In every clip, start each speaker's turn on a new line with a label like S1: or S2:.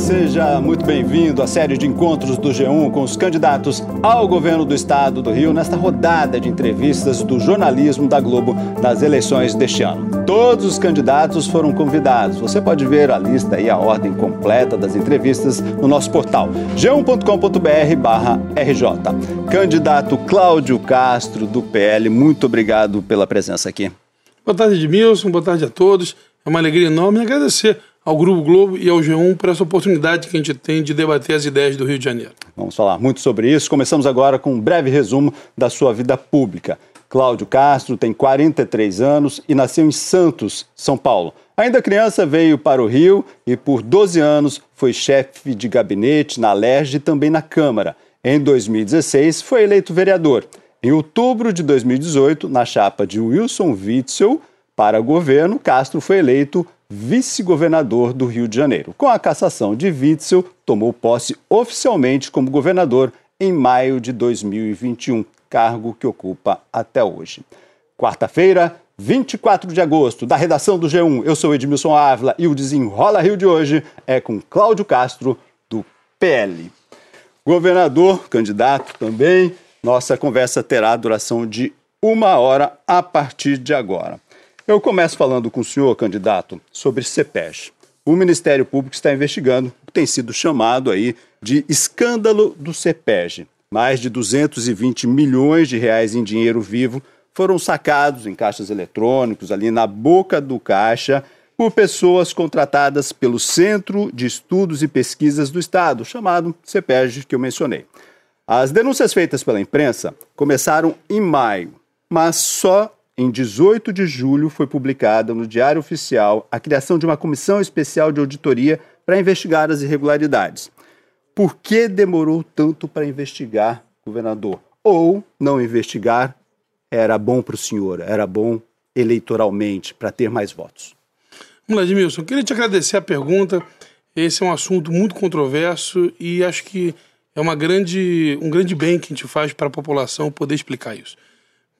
S1: seja muito bem-vindo à série de encontros do G1 com os candidatos ao governo do estado do Rio nesta rodada de entrevistas do jornalismo da Globo nas eleições deste ano. Todos os candidatos foram convidados. Você pode ver a lista e a ordem completa das entrevistas no nosso portal g1.com.br/rj. Candidato Cláudio Castro do PL, muito obrigado pela presença aqui.
S2: Boa tarde, Edmilson. Boa tarde a todos. É uma alegria enorme agradecer ao Grupo Globo e ao G1 por essa oportunidade que a gente tem de debater as ideias do Rio de Janeiro.
S1: Vamos falar muito sobre isso. Começamos agora com um breve resumo da sua vida pública. Cláudio Castro tem 43 anos e nasceu em Santos, São Paulo. Ainda criança veio para o Rio e por 12 anos foi chefe de gabinete na LERJ e também na Câmara. Em 2016 foi eleito vereador. Em outubro de 2018, na chapa de Wilson Witzel para governo, Castro foi eleito vice-governador do Rio de Janeiro. Com a cassação de Witzel, tomou posse oficialmente como governador em maio de 2021, cargo que ocupa até hoje. Quarta-feira, 24 de agosto, da redação do G1, eu sou Edmilson Ávila e o Desenrola Rio de hoje é com Cláudio Castro, do PL. Governador, candidato também, nossa conversa terá duração de uma hora a partir de agora. Eu começo falando com o senhor, candidato, sobre CEPES. O Ministério Público está investigando o que tem sido chamado aí de escândalo do CEPEG. Mais de 220 milhões de reais em dinheiro vivo foram sacados em caixas eletrônicos, ali na boca do caixa, por pessoas contratadas pelo Centro de Estudos e Pesquisas do Estado, chamado CEPEG, que eu mencionei. As denúncias feitas pela imprensa começaram em maio, mas só em 18 de julho, foi publicada no Diário Oficial a criação de uma comissão especial de auditoria para investigar as irregularidades. Por que demorou tanto para investigar, governador? Ou não investigar era bom para o senhor, era bom eleitoralmente, para ter mais votos?
S2: Edmilson. Queria te agradecer a pergunta. Esse é um assunto muito controverso e acho que é uma grande, um grande bem que a gente faz para a população poder explicar isso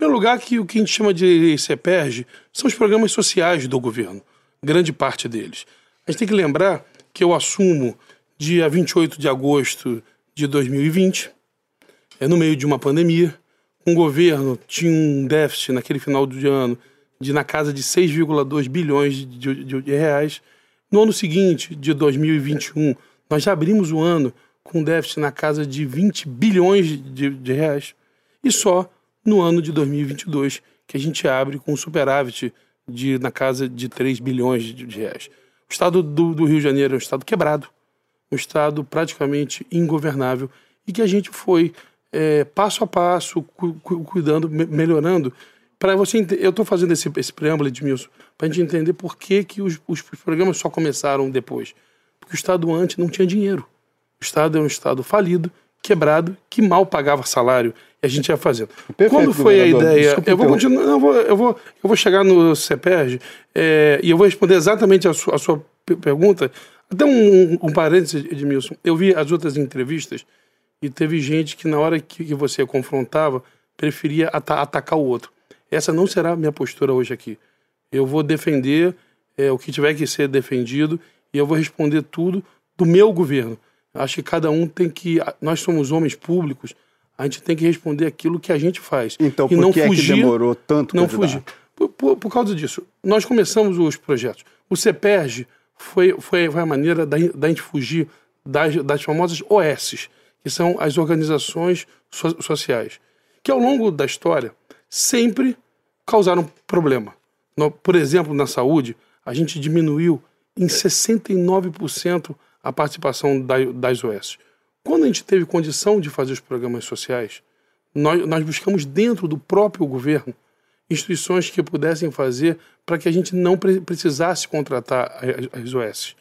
S2: primeiro lugar, que o que a gente chama de CEPERG são os programas sociais do governo, grande parte deles. A gente tem que lembrar que eu assumo dia 28 de agosto de 2020, é no meio de uma pandemia, um governo tinha um déficit naquele final do ano de na casa de 6,2 bilhões de, de, de, reais. No ano seguinte, de 2021, nós já abrimos o ano com um déficit na casa de 20 bilhões de, de reais. E só no ano de 2022, que a gente abre com um superávit de, na casa de 3 bilhões de, reais. O estado do, do, Rio de Janeiro é um estado quebrado, um estado praticamente ingovernável e que a gente foi é, passo a passo cu, cu, cuidando, me, melhorando. Para você, eu estou fazendo esse, esse preâmbulo, Edmilson, para a gente entender por que, que os, os programas só começaram depois. Porque o Estado antes não tinha dinheiro. O Estado é um Estado falido, quebrado, que mal pagava salário e a gente ia fazendo. Perfeito, Quando foi a ideia? Desculpa, eu vou continuar, eu vou, eu vou, eu vou chegar no CEPERG é, e eu vou responder exatamente a sua, a sua pergunta. Até um, um parênteses, Edmilson. Eu vi as outras entrevistas e teve gente que, na hora que, que você confrontava, preferia at atacar o outro. Essa não será a minha postura hoje aqui. Eu vou defender é, o que tiver que ser defendido e eu vou responder tudo do meu governo. Acho que cada um tem que. Nós somos homens públicos a gente tem que responder aquilo que a gente faz.
S1: Então, por e não que fugir, é que demorou tanto
S2: Não fugir. Por, por, por, causa disso, nós começamos os projetos. O CEPERG foi, foi, foi a maneira da, da gente fugir das, das famosas OS, que são as organizações so, sociais, que ao longo da história sempre causaram problema. No, por exemplo, na saúde, a gente diminuiu em 69% a participação da, das OS. Quando a gente teve condição de fazer os programas sociais, nós, nós buscamos dentro do próprio governo instituições que pudessem fazer para que a gente não pre precisasse contratar as OS.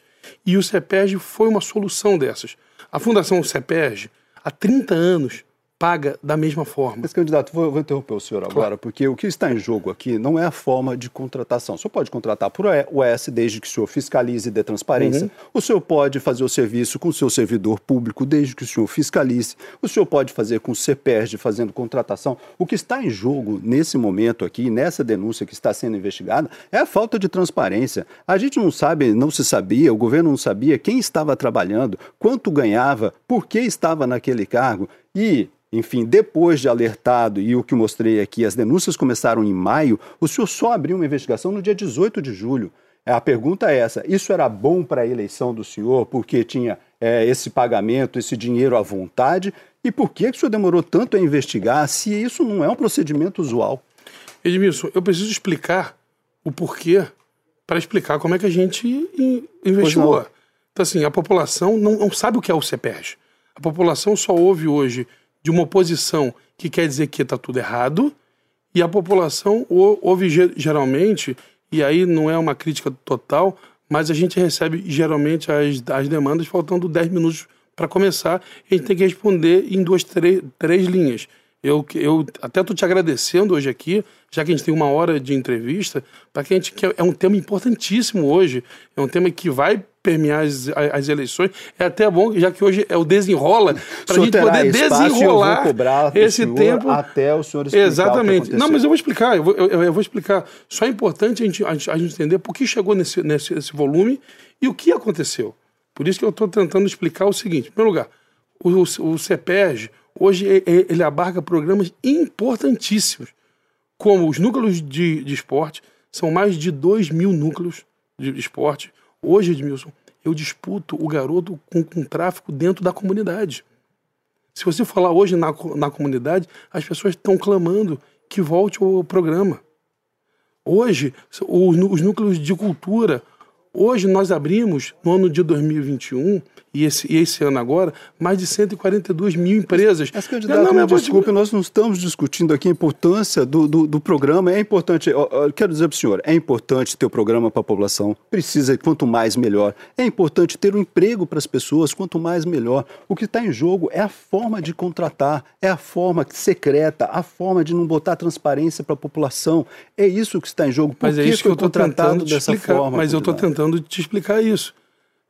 S2: E o CEPERG foi uma solução dessas. A Fundação CEPERG, há 30 anos, paga da mesma forma.
S1: Mas, candidato, vou, vou interromper o senhor agora, claro. porque o que está em jogo aqui não é a forma de contratação. O senhor pode contratar por OS desde que o senhor fiscalize e dê transparência. Uhum. O senhor pode fazer o serviço com o seu servidor público desde que o senhor fiscalize. O senhor pode fazer com o CEPERD fazendo contratação. O que está em jogo nesse momento aqui, nessa denúncia que está sendo investigada, é a falta de transparência. A gente não sabe, não se sabia, o governo não sabia quem estava trabalhando, quanto ganhava, por que estava naquele cargo. E enfim, depois de alertado e o que mostrei aqui, as denúncias começaram em maio, o senhor só abriu uma investigação no dia 18 de julho. A pergunta é essa: isso era bom para a eleição do senhor, porque tinha é, esse pagamento, esse dinheiro à vontade? E por que, que o senhor demorou tanto a investigar se isso não é um procedimento usual?
S2: Edmilson, eu preciso explicar o porquê para explicar como é que a gente investigou. Então, assim, a população não, não sabe o que é o CEPERJ. A população só ouve hoje de uma oposição que quer dizer que está tudo errado, e a população ouve geralmente, e aí não é uma crítica total, mas a gente recebe geralmente as, as demandas faltando 10 minutos para começar, a gente tem que responder em duas, três, três linhas. Eu, eu até estou te agradecendo hoje aqui, já que a gente tem uma hora de entrevista, para que a gente que é um tema importantíssimo hoje, é um tema que vai permear as, as eleições. É até bom, já que hoje é o desenrola, para a gente poder desenrolar esse tempo.
S1: Até o senhor explicar
S2: Exatamente. Não, mas eu vou explicar, eu vou, eu, eu vou explicar. Só é importante a gente, a gente, a gente entender por que chegou nesse, nesse, nesse volume e o que aconteceu. Por isso que eu estou tentando explicar o seguinte. Em primeiro lugar, o, o, o CEPERG, hoje, ele abarca programas importantíssimos, como os núcleos de, de esporte, são mais de 2 mil núcleos de esporte, Hoje, Edmilson, eu disputo o garoto com, com tráfico dentro da comunidade. Se você falar hoje na, na comunidade, as pessoas estão clamando que volte o programa. Hoje, os, os núcleos de cultura, Hoje nós abrimos, no ano de 2021, e esse, e esse ano agora, mais de 142 mil empresas.
S1: Mas, candidato, não, não, desculpe, nós não estamos discutindo aqui a importância do, do, do programa. É importante, eu, eu quero dizer para o senhor, é importante ter o programa para a população, precisa, quanto mais melhor. É importante ter um emprego para as pessoas, quanto mais melhor. O que está em jogo é a forma de contratar, é a forma secreta, a forma de não botar transparência para a população. É isso que está em jogo.
S2: Por mas é isso que eu estou tentando dessa explicar, forma. Mas eu estou tentando te explicar isso.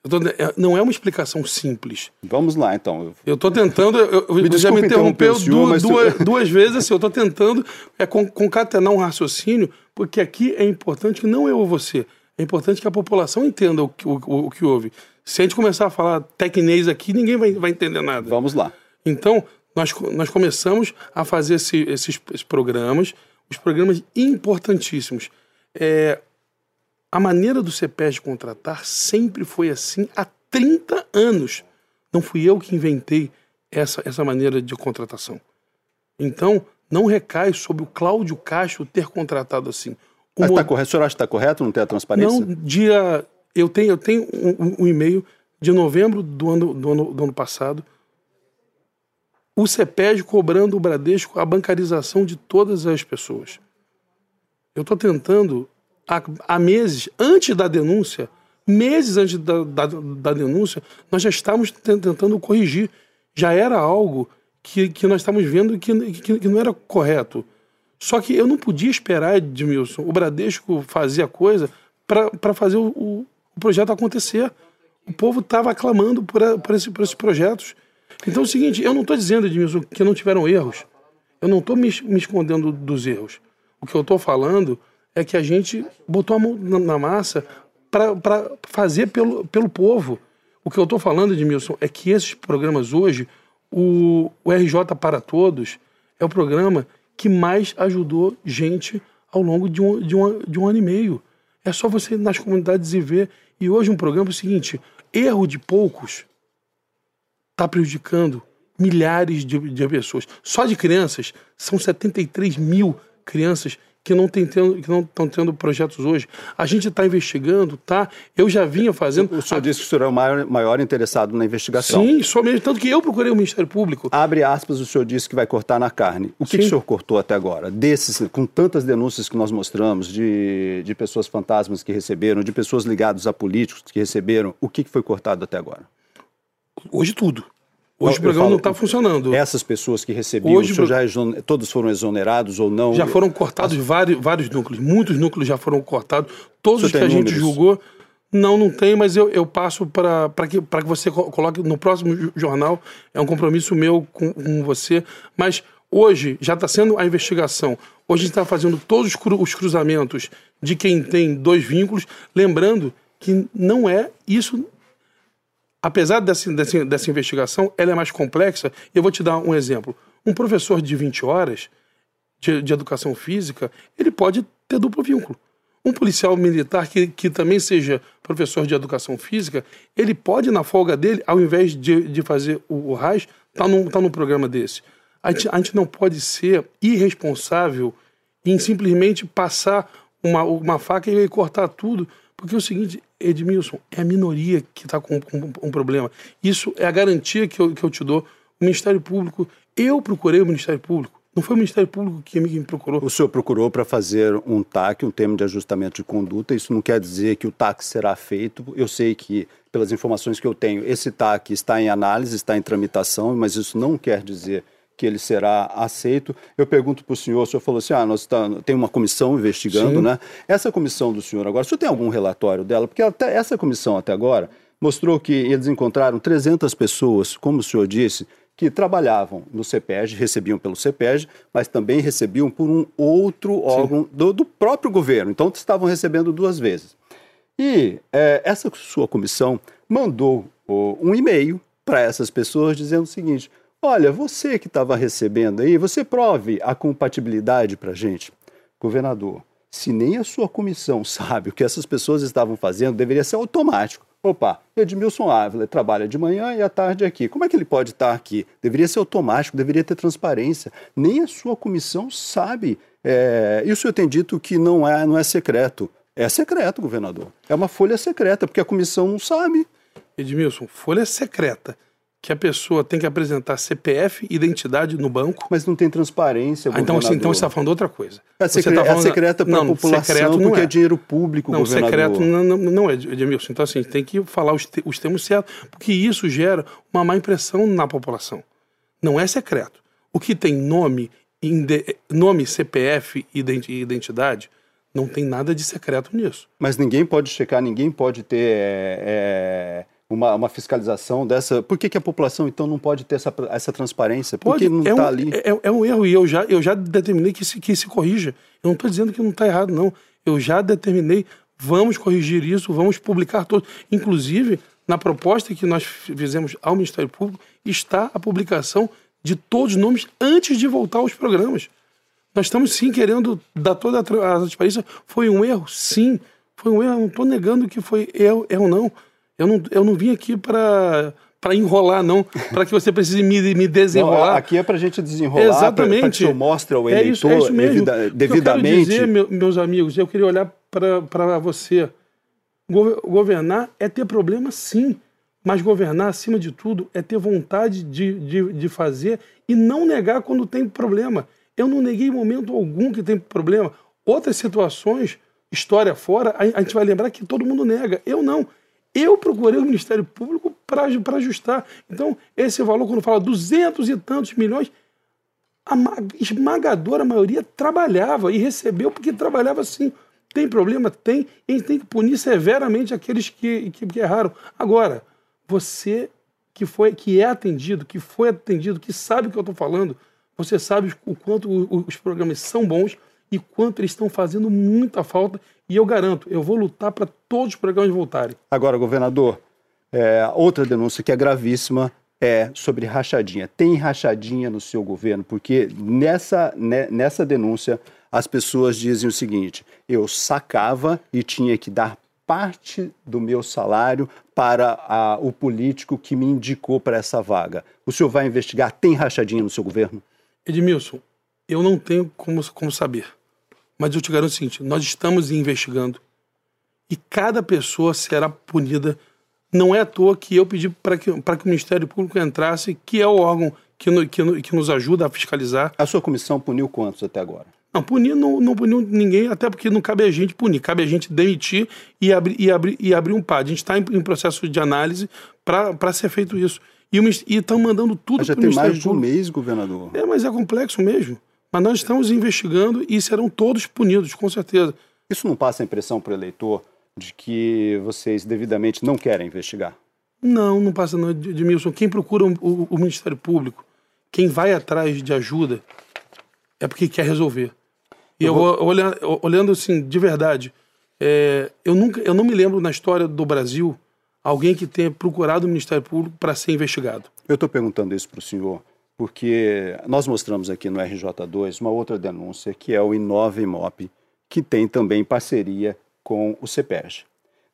S2: Tô, é, não é uma explicação simples.
S1: Vamos lá, então.
S2: Eu estou tentando. Eu, me já me interrompeu duas, duas, duas, vezes. Assim, eu estou tentando é, concatenar um raciocínio, porque aqui é importante que não eu ou você. É importante que a população entenda o, o, o que houve. Se a gente começar a falar tecnês aqui, ninguém vai, vai entender nada.
S1: Vamos lá.
S2: Então, nós, nós começamos a fazer esse, esses, esses programas, os programas importantíssimos. É, a maneira do CEPES contratar sempre foi assim há 30 anos. Não fui eu que inventei essa, essa maneira de contratação. Então, não recai sobre o Cláudio Castro ter contratado assim.
S1: O está correto? O senhor acha que está correto não ter a transparência?
S2: Não, dia. Eu tenho, eu tenho um, um e-mail de novembro do ano, do ano, do ano passado. O CEPES cobrando o Bradesco a bancarização de todas as pessoas. Eu estou tentando há, há meses, antes da denúncia, meses antes da, da, da, denúncia, nós já estávamos tentando corrigir. Já era algo que, que nós estávamos vendo que, que, que, não era correto. Só que eu não podia esperar, Edmilson, o Bradesco fazer a coisa para fazer o, o, projeto acontecer. O povo estava clamando por, por, esse, por esses projetos. Então é o seguinte, eu não estou dizendo, Edmilson, que não tiveram erros. Eu não estou me, me escondendo dos erros. O que eu estou falando é que a gente botou a mão na, massa para fazer pelo, pelo povo. O que eu estou falando, Edmilson, é que esses programas hoje, o, o RJ para Todos, é o programa que mais ajudou gente ao longo de um, de, um, de um ano e meio. É só você ir nas comunidades e ver. E hoje um programa é o seguinte: erro de poucos está prejudicando milhares de, de pessoas. Só de crianças, são 73 mil crianças que não estão que não tendo projetos hoje. A gente está investigando, tá? Eu já vinha fazendo.
S1: O senhor a... disse que o senhor é o maior, maior interessado na investigação.
S2: Sim, sou mesmo, tanto que eu procurei o Ministério Público.
S1: Abre aspas, o senhor disse que vai cortar na carne. O que, que o senhor cortou até agora? Desses, com tantas denúncias que nós mostramos de, de pessoas fantasmas que receberam, de pessoas ligadas a políticos que receberam, o que, que foi cortado até agora?
S2: Hoje tudo. Hoje o programa falo, não está funcionando.
S1: Essas pessoas que recebiam, Hoje, já, todos foram exonerados ou não?
S2: Já foram cortados As... vários, vários núcleos, muitos núcleos já foram cortados. Todos os que a gente julgou, não, não tem, mas eu, eu passo para que, que você coloque no próximo jornal. É um compromisso meu com, com você. Mas hoje já está sendo a investigação. Hoje a gente está fazendo todos os cruzamentos de quem tem dois vínculos. Lembrando que não é isso apesar dessa, dessa, dessa investigação, ela é mais complexa. E eu vou te dar um exemplo. Um professor de 20 horas de, de educação física, ele pode ter duplo vínculo. Um policial militar que, que também seja professor de educação física, ele pode, na folga dele, ao invés de, de fazer o, o RAS, tá num, tá num programa desse. A gente, a gente não pode ser irresponsável em simplesmente passar uma, uma faca e cortar tudo porque é o seguinte, Edmilson, é a minoria que está com, com, um problema. Isso é a garantia que eu, que eu te dou. O Ministério Público, eu procurei o Ministério Público. Não foi o Ministério Público que me procurou.
S1: O senhor procurou para fazer um TAC, um termo de ajustamento de conduta. Isso não quer dizer que o TAC será feito. Eu sei que, pelas informações que eu tenho, esse TAC está em análise, está em tramitação, mas isso não quer dizer que ele será aceito. Eu pergunto para o senhor, o senhor falou assim, ah, nós tá, tem uma comissão investigando, Sim. né? Essa comissão do senhor agora, o senhor tem algum relatório dela? Porque até essa comissão até agora mostrou que eles encontraram 300 pessoas, como o senhor disse, que trabalhavam no CEPEG, recebiam pelo CEPEG, mas também recebiam por um outro órgão do, do, próprio governo. Então, estavam recebendo duas vezes. E é, essa sua comissão mandou oh, um e-mail para essas pessoas dizendo o seguinte: Olha, você que estava recebendo aí, você prove a compatibilidade para a gente. Governador, se nem a sua comissão sabe o que essas pessoas estavam fazendo, deveria ser automático. Opa, Edmilson Ávila trabalha de manhã e à tarde aqui. Como é que ele pode estar aqui? Deveria ser automático, deveria ter transparência. Nem a sua comissão sabe. É... E o senhor tem dito que não é, não é secreto. É secreto, governador. É uma folha secreta, porque a comissão não sabe.
S2: Edmilson, folha secreta que a pessoa tem que apresentar CPF, identidade no banco.
S1: Mas não tem transparência,
S2: ah, então, assim, então você está falando outra coisa.
S1: É, secre tá falando... é secreta para a população porque é. é. dinheiro público,
S2: Não, governador. secreto não, não, não é, Edmilson. Então, assim, tem que falar os, te, os termos certos, porque isso gera uma má impressão na população. Não é secreto. O que tem nome, nome CPF e identidade, não tem nada de secreto nisso.
S1: Mas ninguém pode checar, ninguém pode ter... É, é uma, uma fiscalização dessa. Por que, que a população, então, não pode ter essa, essa transparência? Por pode, que não está é um, ali?
S2: É, é, um erro e eu já, eu já determinei que se, que se corrija. Eu não estou dizendo que não está errado, não. Eu já determinei, vamos corrigir isso, vamos publicar todos. Inclusive, na proposta que nós fizemos ao Ministério Público, está a publicação de todos os nomes antes de voltar aos programas. Nós estamos sim querendo dar toda a transparência. Foi um erro? Sim. Foi um erro. Não estou negando que foi erro, erro não. Eu não, eu não vim aqui para para enrolar, não, para que você precise me, me desenrolar. Não,
S1: aqui é para a gente desenrolar, Exatamente. para que você mostre ao eleitor é isso, é isso mesmo. devidamente.
S2: Eu quero dizer, meus amigos, eu queria olhar para você. Governar é ter problema, sim, mas governar, acima de tudo, é ter vontade de, de, de fazer e não negar quando tem problema. Eu não neguei em momento algum que tem problema. Outras situações, história fora, a, a gente vai lembrar que todo mundo nega. Eu não. Eu procurei o Ministério Público para ajustar. Então, esse valor, quando fala duzentos e tantos milhões, a esmagadora maioria trabalhava e recebeu porque trabalhava sim. Tem problema? Tem. E a gente tem que punir severamente aqueles que, que, que erraram. Agora, você que foi que é atendido, que foi atendido, que sabe o que eu estou falando, você sabe o quanto os programas são bons e quanto eles estão fazendo muita falta. E eu garanto, eu vou lutar para todos os programas voltarem.
S1: Agora, governador, é, outra denúncia que é gravíssima é sobre rachadinha. Tem rachadinha no seu governo? Porque nessa, né, nessa denúncia as pessoas dizem o seguinte: eu sacava e tinha que dar parte do meu salário para a, o político que me indicou para essa vaga. O senhor vai investigar? Tem rachadinha no seu governo?
S2: Edmilson, eu não tenho como, como saber. Mas eu te garanto o seguinte: nós estamos investigando e cada pessoa será punida. Não é à toa que eu pedi para que, que o Ministério Público entrasse, que é o órgão que, no, que, que nos ajuda a fiscalizar.
S1: A sua comissão puniu quantos até agora?
S2: Não, punir não, não puniu ninguém, até porque não cabe a gente punir, cabe a gente demitir e abrir, e abrir, e abrir um PAD. A gente está em, em, processo de análise para ser feito isso. E estão mandando tudo
S1: Mas já tem mais de um mês, governador.
S2: É, mas é complexo mesmo. Mas nós estamos investigando e serão todos punidos, com certeza.
S1: Isso não passa a impressão para o eleitor de que vocês devidamente não querem investigar?
S2: Não, não passa não, Edmilson. Quem procura o, o Ministério Público, quem vai atrás de ajuda, é porque quer resolver. E eu, vou... olhando, olhando assim, de verdade, é, eu, nunca, eu não me lembro na história do Brasil alguém que tenha procurado o Ministério Público para ser investigado.
S1: Eu estou perguntando isso para o senhor porque nós mostramos aqui no RJ2 uma outra denúncia que é o Inova Imop, que tem também parceria com o CEPERJ.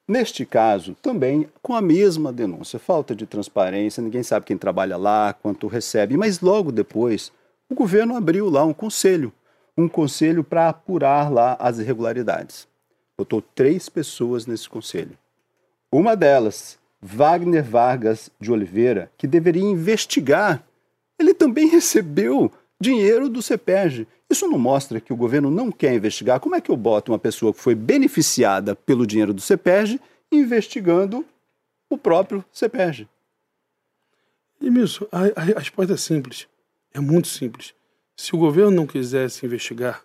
S1: Neste caso, também com a mesma denúncia, falta de transparência, ninguém sabe quem trabalha lá, quanto recebe, mas logo depois o governo abriu lá um conselho, um conselho para apurar lá as irregularidades. Botou três pessoas nesse conselho. Uma delas, Wagner Vargas de Oliveira, que deveria investigar ele também recebeu dinheiro do CEPERJ. Isso não mostra que o governo não quer investigar? Como é que eu boto uma pessoa que foi beneficiada pelo dinheiro do CEPERJ investigando o próprio CEPERJ?
S2: Edmilson, a, a, a resposta é simples. É muito simples. Se o governo não quisesse investigar,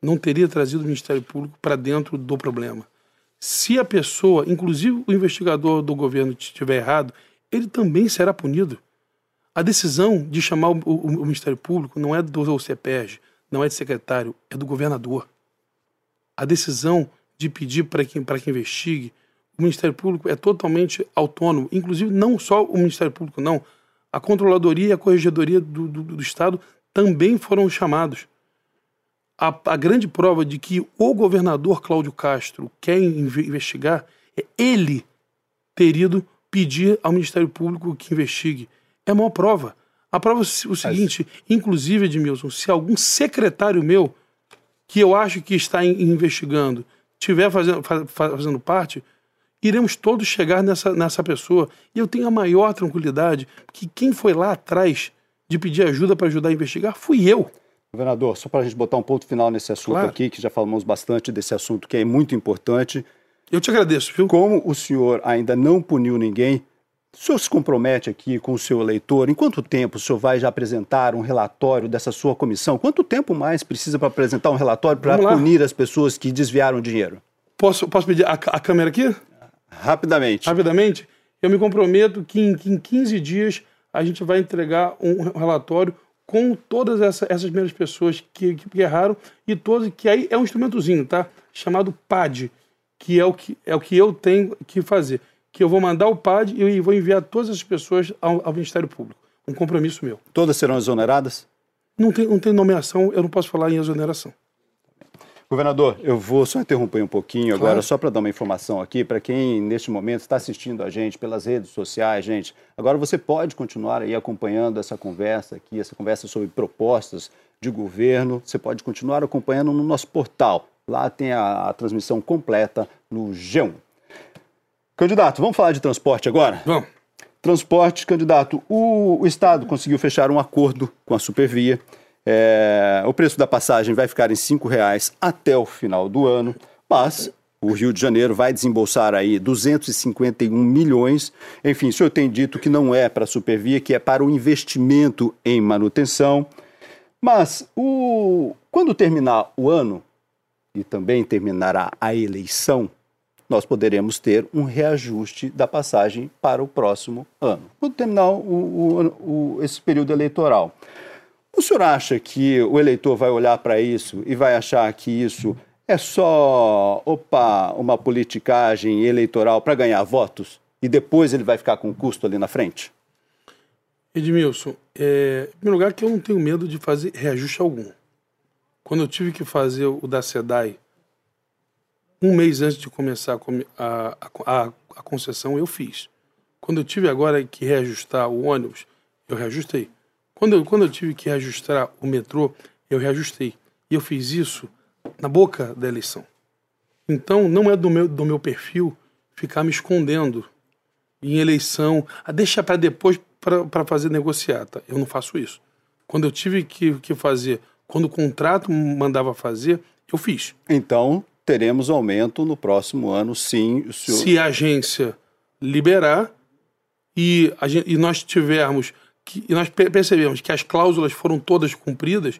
S2: não teria trazido o Ministério Público para dentro do problema. Se a pessoa, inclusive o investigador do governo, estiver errado, ele também será punido. A decisão de chamar o, o, o Ministério Público não é do CEPERJ, não é do secretário, é do governador. A decisão de pedir para que, que investigue, o Ministério Público é totalmente autônomo, inclusive não só o Ministério Público, não. A Controladoria e a Corregedoria do, do, do Estado também foram chamados. A, a, grande prova de que o governador Cláudio Castro quer investigar é ele ter ido pedir ao Ministério Público que investigue é a maior prova. A prova é o seguinte, inclusive, Edmilson, se algum secretário meu, que eu acho que está investigando, estiver fazendo, fazendo parte, iremos todos chegar nessa, nessa pessoa. E eu tenho a maior tranquilidade que quem foi lá atrás de pedir ajuda para ajudar a investigar fui eu.
S1: Governador, só para a gente botar um ponto final nesse assunto claro. aqui, que já falamos bastante desse assunto que é muito importante.
S2: Eu te agradeço, viu?
S1: Como o senhor ainda não puniu ninguém, o senhor se compromete aqui com o seu eleitor? Em quanto tempo o senhor vai já apresentar um relatório dessa sua comissão? Quanto tempo mais precisa para apresentar um relatório para punir as pessoas que desviaram dinheiro?
S2: Posso, posso pedir a, a câmera aqui?
S1: Rapidamente.
S2: Rapidamente. Eu me comprometo que em, que em 15 dias a gente vai entregar um relatório com todas essa, essas primeiras pessoas que, que erraram e todas, que aí é um instrumentozinho, tá? Chamado PAD, que é o que, é o que eu tenho que fazer que eu vou mandar o PAD e vou enviar todas as pessoas ao, ao Ministério Público. Um compromisso meu.
S1: Todas serão exoneradas?
S2: Não tem, não tem nomeação, eu não posso falar em exoneração.
S1: Governador, eu vou só interromper um pouquinho agora, claro. só para dar uma informação aqui, para quem neste momento está assistindo a gente pelas redes sociais, gente. Agora você pode continuar aí acompanhando essa conversa aqui, essa conversa sobre propostas de governo. Você pode continuar acompanhando no nosso portal. Lá tem a, a transmissão completa no G1. Candidato, vamos falar de transporte agora?
S2: Vamos.
S1: Transporte, candidato, o, o Estado conseguiu fechar um acordo com a Supervia. É, o preço da passagem vai ficar em R$ reais até o final do ano, mas o Rio de Janeiro vai desembolsar aí 251 milhões. Enfim, o senhor tem dito que não é para a Supervia, que é para o investimento em manutenção. Mas o, quando terminar o ano, e também terminará a eleição, nós poderemos ter um reajuste da passagem para o próximo ano, quando terminar o, o, o, esse período eleitoral. O senhor acha que o eleitor vai olhar para isso e vai achar que isso é só, opa, uma politicagem eleitoral para ganhar votos e depois ele vai ficar com custo ali na frente?
S2: Edmilson, é, em primeiro lugar que eu não tenho medo de fazer reajuste algum. Quando eu tive que fazer o da SEDAI um mês antes de começar a, a, a, concessão, eu fiz. Quando eu tive agora que reajustar o ônibus, eu reajustei. Quando eu, quando eu tive que reajustar o metrô, eu reajustei. E eu fiz isso na boca da eleição. Então, não é do meu, do meu perfil ficar me escondendo em eleição, a deixar para depois para fazer negociata. Eu não faço isso. Quando eu tive que, que fazer, quando o contrato mandava fazer, eu fiz.
S1: Então, teremos aumento no próximo ano, sim.
S2: Senhor... Se a agência liberar e, gente, e nós tivermos que, e nós percebemos que as cláusulas foram todas cumpridas,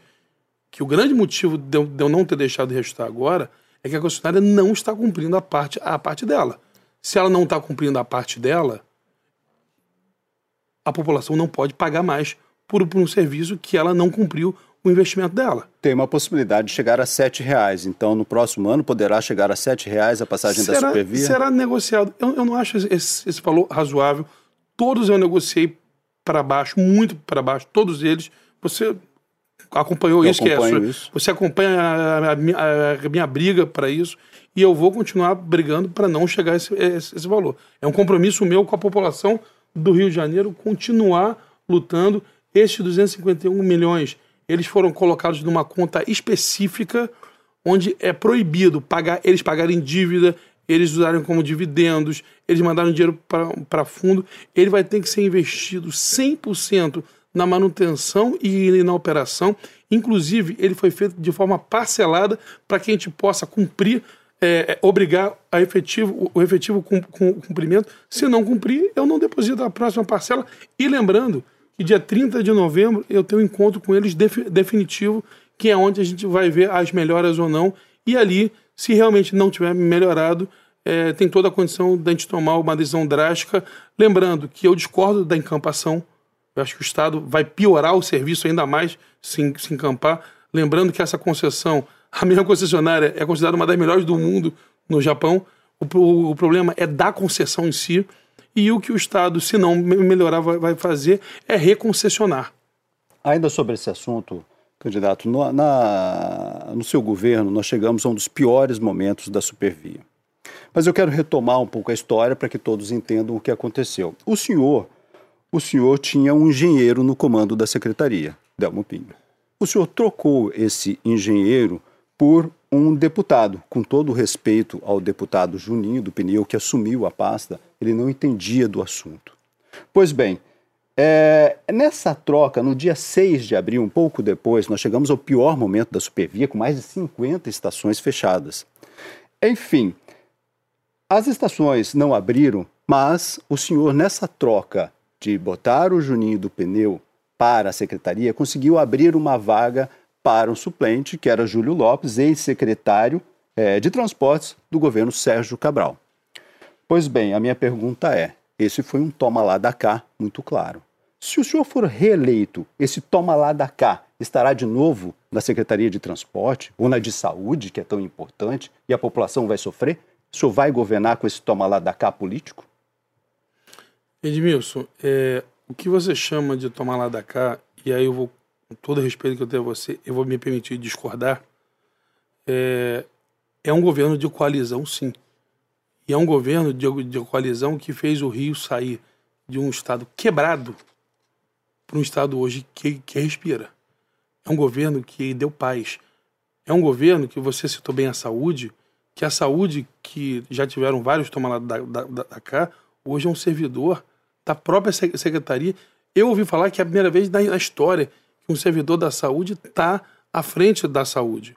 S2: que o grande motivo de eu, de eu não ter deixado de registrar agora é que a concessionária não está cumprindo a parte, a parte dela. Se ela não está cumprindo a parte dela, a população não pode pagar mais por, por um serviço que ela não cumpriu o investimento dela.
S1: Tem uma possibilidade de chegar a R$ reais. Então, no próximo ano, poderá chegar a R$ reais a passagem será, da Supervia?
S2: Será negociado. Eu, eu não acho esse, esse valor razoável. Todos eu negociei para baixo, muito para baixo, todos eles. Você acompanhou eu isso, que é isso. Você acompanha a, a, a, minha briga para isso e eu vou continuar brigando para não chegar a esse, esse, esse, valor. É um compromisso meu com a população do Rio de Janeiro continuar lutando. Estes 251 milhões, eles foram colocados numa conta específica onde é proibido pagar, eles pagarem dívida, eles usarem como dividendos, eles mandaram dinheiro para fundo, ele vai ter que ser investido 100% na manutenção e na operação. Inclusive, ele foi feito de forma parcelada para que a gente possa cumprir, é, é obrigar a efetivo, o efetivo cumprimento. Se não cumprir, eu não deposito a próxima parcela. E lembrando que dia 30 de novembro eu tenho um encontro com eles definitivo, que é onde a gente vai ver as melhoras ou não. E ali se realmente não tiver melhorado, é, tem toda a condição da gente tomar uma decisão drástica. Lembrando que eu discordo da encampação. Eu acho que o Estado vai piorar o serviço ainda mais se, se encampar. Lembrando que essa concessão, a minha concessionária, é considerada uma das melhores do mundo no Japão. O, o, o problema é da concessão em si. E o que o Estado, se não melhorar, vai, fazer é reconcessionar.
S1: Ainda sobre esse assunto, Candidato, no, na, no seu governo nós chegamos a um dos piores momentos da supervia. Mas eu quero retomar um pouco a história para que todos entendam o que aconteceu. O senhor, o senhor tinha um engenheiro no comando da secretaria, Delmo Pinho. O senhor trocou esse engenheiro por um deputado, com todo o respeito ao deputado Juninho do Pneu, que assumiu a pasta, ele não entendia do assunto. Pois bem, é, nessa troca, no dia 6 de abril, um pouco depois, nós chegamos ao pior momento da Supervia, com mais de 50 estações fechadas. Enfim, as estações não abriram, mas o senhor, nessa troca de botar o Juninho do pneu para a secretaria, conseguiu abrir uma vaga para um suplente, que era Júlio Lopes, ex-secretário é, de transportes do governo Sérgio Cabral. Pois bem, a minha pergunta é: esse foi um toma lá da cá muito claro. Se o senhor for reeleito, esse toma lá da cá estará de novo na Secretaria de Transporte ou na de Saúde, que é tão importante, e a população vai sofrer? O senhor vai governar com esse toma lá da cá político?
S2: Edmilson, é, o que você chama de tomar lá da cá, e aí eu vou, com todo o respeito que eu tenho a você, eu vou me permitir discordar, é, é um governo de coalizão, sim. E é um governo de, de coalizão que fez o Rio sair de um estado quebrado para um Estado hoje que, que respira. É um governo que deu paz. É um governo que você citou bem a saúde, que a saúde, que já tiveram vários da, da, da, da cá, hoje é um servidor da própria secretaria. Eu ouvi falar que é a primeira vez na, história que um servidor da saúde está à frente da saúde.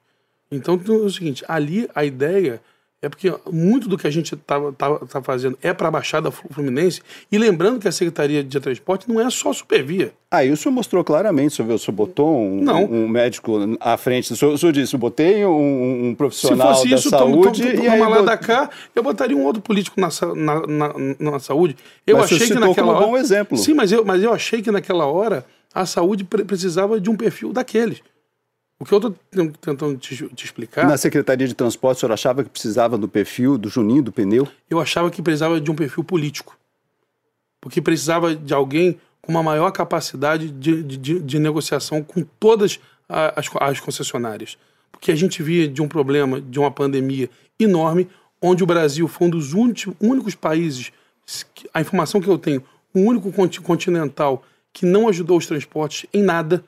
S2: Então, é o seguinte, ali a ideia é porque muito do que a gente está tá, tá fazendo é para a Baixada Fluminense. E lembrando que a Secretaria de Transporte não é só supervia.
S1: Ah, e o senhor mostrou claramente, o senhor, botou um, um, um, médico à frente. O senhor, o senhor disse, eu botei um, um profissional Se fosse isso, da saúde...
S2: Se fosse lá da cá, eu botaria um outro político na, na, na, na saúde. Eu
S1: mas achei que naquela hora... um bom exemplo.
S2: Sim, mas eu, mas eu achei que naquela hora a saúde precisava de um perfil daqueles. O que eu estou tentando te, te, explicar.
S1: Na Secretaria de Transporte, o senhor achava que precisava do perfil do Juninho, do pneu?
S2: Eu achava que precisava de um perfil político. Porque precisava de alguém com uma maior capacidade de, de, de negociação com todas as, as concessionárias. Porque a gente via de um problema, de uma pandemia enorme, onde o Brasil foi um dos únicos países, a informação que eu tenho, o único continental que não ajudou os transportes em nada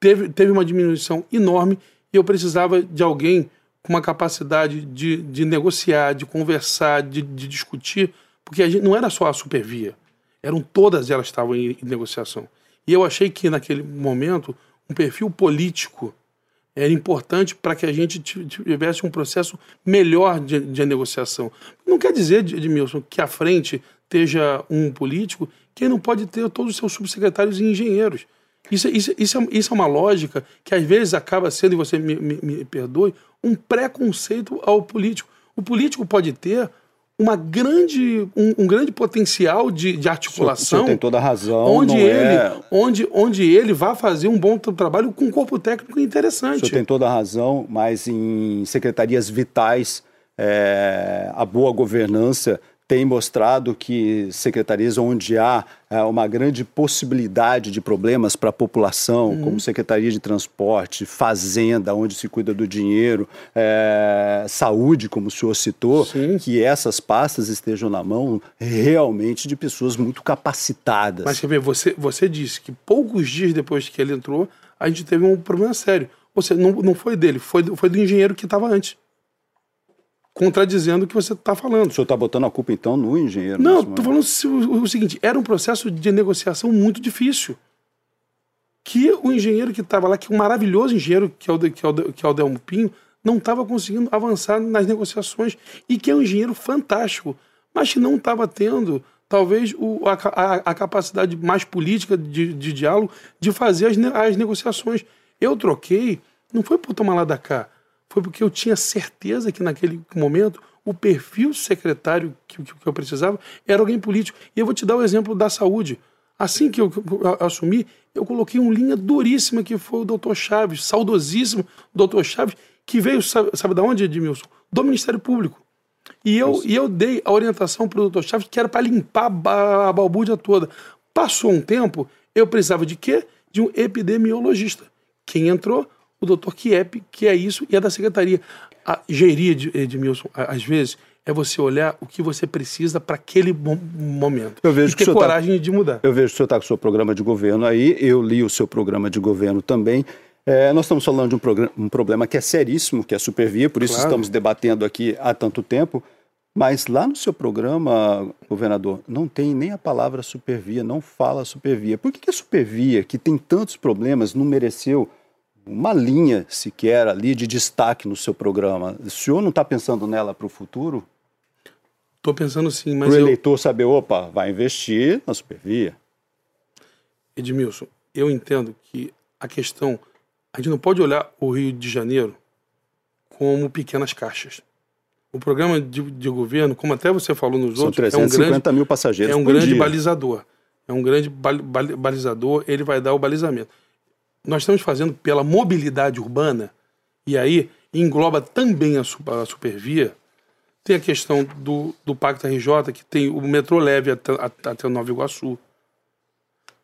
S2: teve, teve uma diminuição enorme e eu precisava de alguém com uma capacidade de, de negociar, de conversar, de, de discutir, porque a gente, não era só a supervia, eram todas elas estavam em, em negociação. E eu achei que naquele momento um perfil político era importante para que a gente tivesse um processo melhor de, de negociação. Não quer dizer, Edmilson, que à frente esteja um político quem não pode ter todos os seus subsecretários e engenheiros. Isso, isso, isso, é, isso é uma lógica que às vezes acaba sendo, e você me, me, me perdoe, um preconceito ao político. O político pode ter uma grande, um, um, grande potencial de, de articulação.
S1: O tem toda a razão.
S2: Onde ele,
S1: é...
S2: onde, onde ele vai fazer um bom trabalho com um corpo técnico interessante. O
S1: senhor tem toda a razão, mas em secretarias vitais, é, a boa governança tem mostrado que secretarias onde há é, uma grande possibilidade de problemas para a população, uhum. como Secretaria de Transporte, Fazenda, onde se cuida do dinheiro, é, saúde, como o senhor citou, Sim. que essas pastas estejam na mão realmente de pessoas muito capacitadas.
S2: Mas quer ver, você, você disse que poucos dias depois que ele entrou, a gente teve um problema sério. Ou seja, não, não foi dele, foi, foi do engenheiro que estava antes contradizendo o que você está falando.
S1: O senhor está botando a culpa, então, no engenheiro?
S2: Não, estou falando o, o, seguinte: era um processo de negociação muito difícil. Que o engenheiro que estava lá, que é um maravilhoso engenheiro, que é o, que é o, que é o Delmo Pinho, não estava conseguindo avançar nas negociações. E que é um engenheiro fantástico, mas que não estava tendo, talvez, o, a, a, a, capacidade mais política de, de diálogo de fazer as, as negociações. Eu troquei, não foi por tomar lá da cá foi porque eu tinha certeza que naquele momento o perfil secretário que, que, eu precisava era alguém político. E eu vou te dar o exemplo da saúde. Assim que eu, que eu assumi, eu coloquei uma linha duríssima que foi o doutor Chaves, saudosíssimo doutor Chaves, que veio, sabe, sabe de onde, Edmilson? Do Ministério Público. E eu, e eu dei a orientação para o doutor Chaves que era para limpar a, a balbúrdia toda. Passou um tempo, eu precisava de quê? De um epidemiologista. Quem entrou? O doutor Kiep, que é isso, e é da secretaria. A gerir, Edmilson, às vezes, é você olhar o que você precisa para aquele momento.
S1: Eu vejo
S2: e ter
S1: tá
S2: coragem
S1: tá,
S2: de mudar.
S1: Eu vejo que o senhor está com o seu programa de governo aí, eu li o seu programa de governo também. É, nós estamos falando de um, um, problema que é seríssimo, que é a supervia, por isso claro. estamos debatendo aqui há tanto tempo. Mas lá no seu programa, governador, não tem nem a palavra supervia, não fala supervia. Por que, que a supervia, que tem tantos problemas, não mereceu uma linha sequer ali de destaque no seu programa. O senhor não está pensando nela para o futuro?
S2: Estou pensando sim, mas.
S1: Para o eleitor eu... saber, opa, vai investir na Supervia.
S2: Edmilson, eu entendo que a questão. A gente não pode olhar o Rio de Janeiro como pequenas caixas. O programa de, de governo, como até você falou nos
S1: São
S2: outros,
S1: é um grande, mil passageiros.
S2: É um grande dia. balizador. É um grande balizador, ele vai dar o balizamento nós estamos fazendo pela mobilidade urbana, e aí engloba também a, a supervia, tem a questão do, do Pacto RJ, que tem o metrô leve até, até Nova Iguaçu.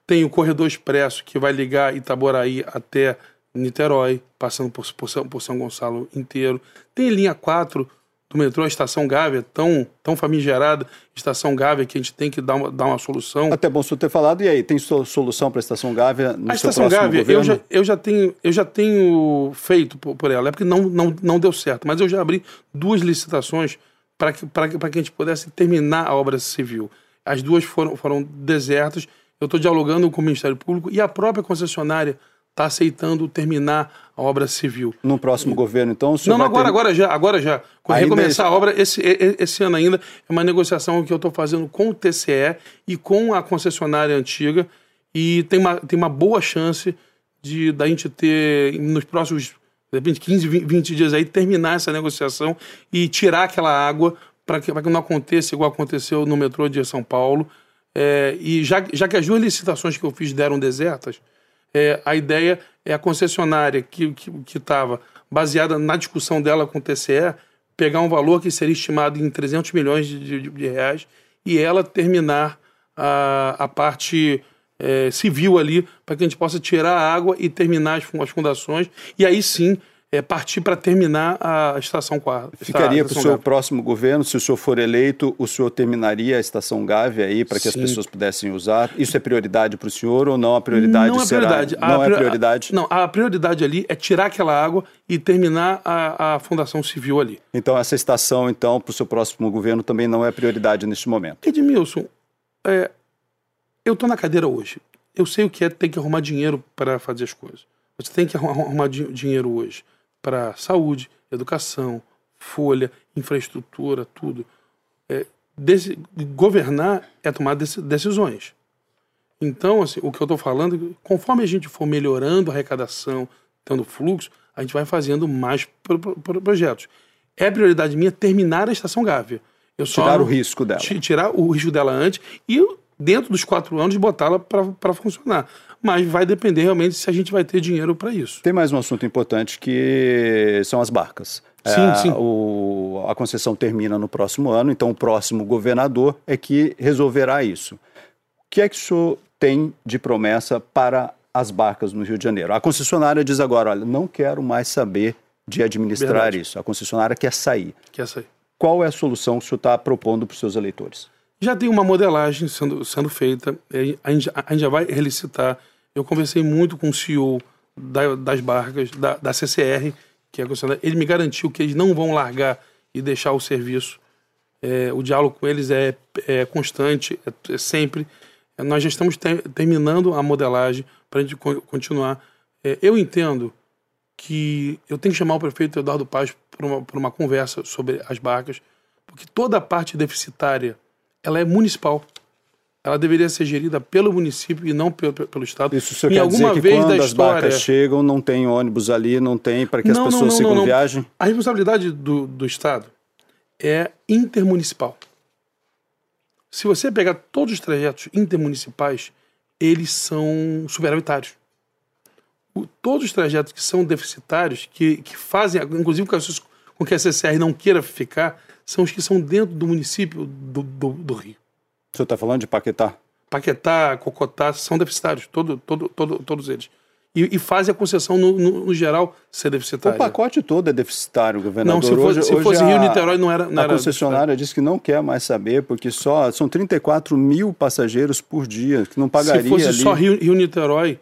S2: Tem o corredor expresso, que vai ligar Itaboraí até Niterói, passando por, por, por São Gonçalo inteiro. Tem linha 4 do metrô, a Estação Gávea, tão, tão famigerada, Estação Gávea, que a gente tem que dar uma, dar uma solução.
S1: Até bom você ter falado, e aí, tem solução para a Estação Gávea no
S2: A Estação Gávea, eu já, eu, já tenho, eu já tenho feito por, por ela, é porque não, não, não deu certo, mas eu já abri duas licitações para que, que a gente pudesse terminar a obra civil. As duas foram, foram desertas, eu estou dialogando com o Ministério Público e a própria concessionária está aceitando terminar a obra civil.
S1: No próximo governo, então?
S2: não, não agora, ter... agora já, agora já. Quando recomeçar a obra, esse, esse ano ainda, é uma negociação que eu estou fazendo com o TCE e com a concessionária antiga, e tem uma, tem uma boa chance de da gente ter, nos próximos de repente, 15, 20 dias aí, terminar essa negociação e tirar aquela água para que, que não aconteça igual aconteceu no metrô de São Paulo. É, e já, já que as duas licitações que eu fiz deram desertas, é, a ideia é a concessionária que estava baseada na discussão dela com o TCE pegar um valor que seria estimado em 300 milhões de, de, de reais e ela terminar a, a parte é, civil ali para que a gente possa tirar a água e terminar as, as fundações. E aí sim é, partir para terminar a estação 4.
S1: Ficaria para o seu próximo governo, se o senhor for eleito, o senhor terminaria a estação Gávea aí para que Sim. as pessoas pudessem usar? Isso é prioridade para o senhor ou não? A prioridade
S2: não é
S1: será...
S2: prioridade.
S1: Não a, é prioridade?
S2: A, não, a prioridade ali é tirar aquela água e terminar a, a fundação civil ali.
S1: Então essa estação, então, para o seu próximo governo também não é prioridade neste momento?
S2: Edmilson, é, eu estou na cadeira hoje. Eu sei o que é ter que arrumar dinheiro para fazer as coisas. Você tem que arrumar dinheiro hoje para saúde, educação, folha, infraestrutura, tudo. É, desse, governar é tomar decisões. Então, assim, o que eu estou falando, conforme a gente for melhorando a arrecadação, tendo fluxo, a gente vai fazendo mais pro, pro, pro projetos. É prioridade minha terminar a estação Gávea.
S1: Eu tirar o risco dela.
S2: Tirar o risco dela antes e, dentro dos quatro anos, botá-la para funcionar. Mas vai depender realmente se a gente vai ter dinheiro para isso.
S1: Tem mais um assunto importante que são as barcas.
S2: Sim, é, sim.
S1: O, a concessão termina no próximo ano, então o próximo governador é que resolverá isso. O que é que o senhor tem de promessa para as barcas no Rio de Janeiro? A concessionária diz agora: olha, não quero mais saber de administrar Verdade. isso. A concessionária quer sair.
S2: Quer sair.
S1: Qual é a solução que o senhor está propondo para os seus eleitores?
S2: Já tem uma modelagem sendo, sendo feita, a gente, a gente já vai relicitar. Eu conversei muito com o CEO da, das barcas, da, da CCR, que é a. Ele me garantiu que eles não vão largar e deixar o serviço. É, o diálogo com eles é, é constante, é, é sempre. nós já estamos ter, terminando a modelagem para a gente continuar. É, eu entendo que eu tenho que chamar o prefeito Eduardo Paz para uma, uma conversa sobre as barcas, porque toda a parte deficitária ela é municipal. Ela deveria ser gerida pelo município e não pelo, pelo Estado.
S1: Isso você quer alguma dizer que vez quando as história... barcas chegam, não tem ônibus ali, não tem para que não, as pessoas não, não, sigam viagem?
S2: A responsabilidade do, do Estado é intermunicipal. Se você pegar todos os trajetos intermunicipais, eles são superavitários o, todos os trajetos que são deficitários, que, que fazem, inclusive com que a CCR não queira ficar, são os que são dentro do município do, do, do Rio.
S1: O senhor está falando de Paquetá?
S2: Paquetá, Cocotá, são deficitários, todo, todo, todo, todos eles. E, e fazem a concessão, no, no, no, geral, ser deficitária.
S1: O pacote todo é deficitário, governador.
S2: Não, se fosse, hoje, se fosse hoje Rio-Niterói não era não
S1: A era concessionária disse que não quer mais saber, porque só são 34 mil passageiros por dia, que não pagaria Se
S2: fosse
S1: ali...
S2: só Rio-Niterói,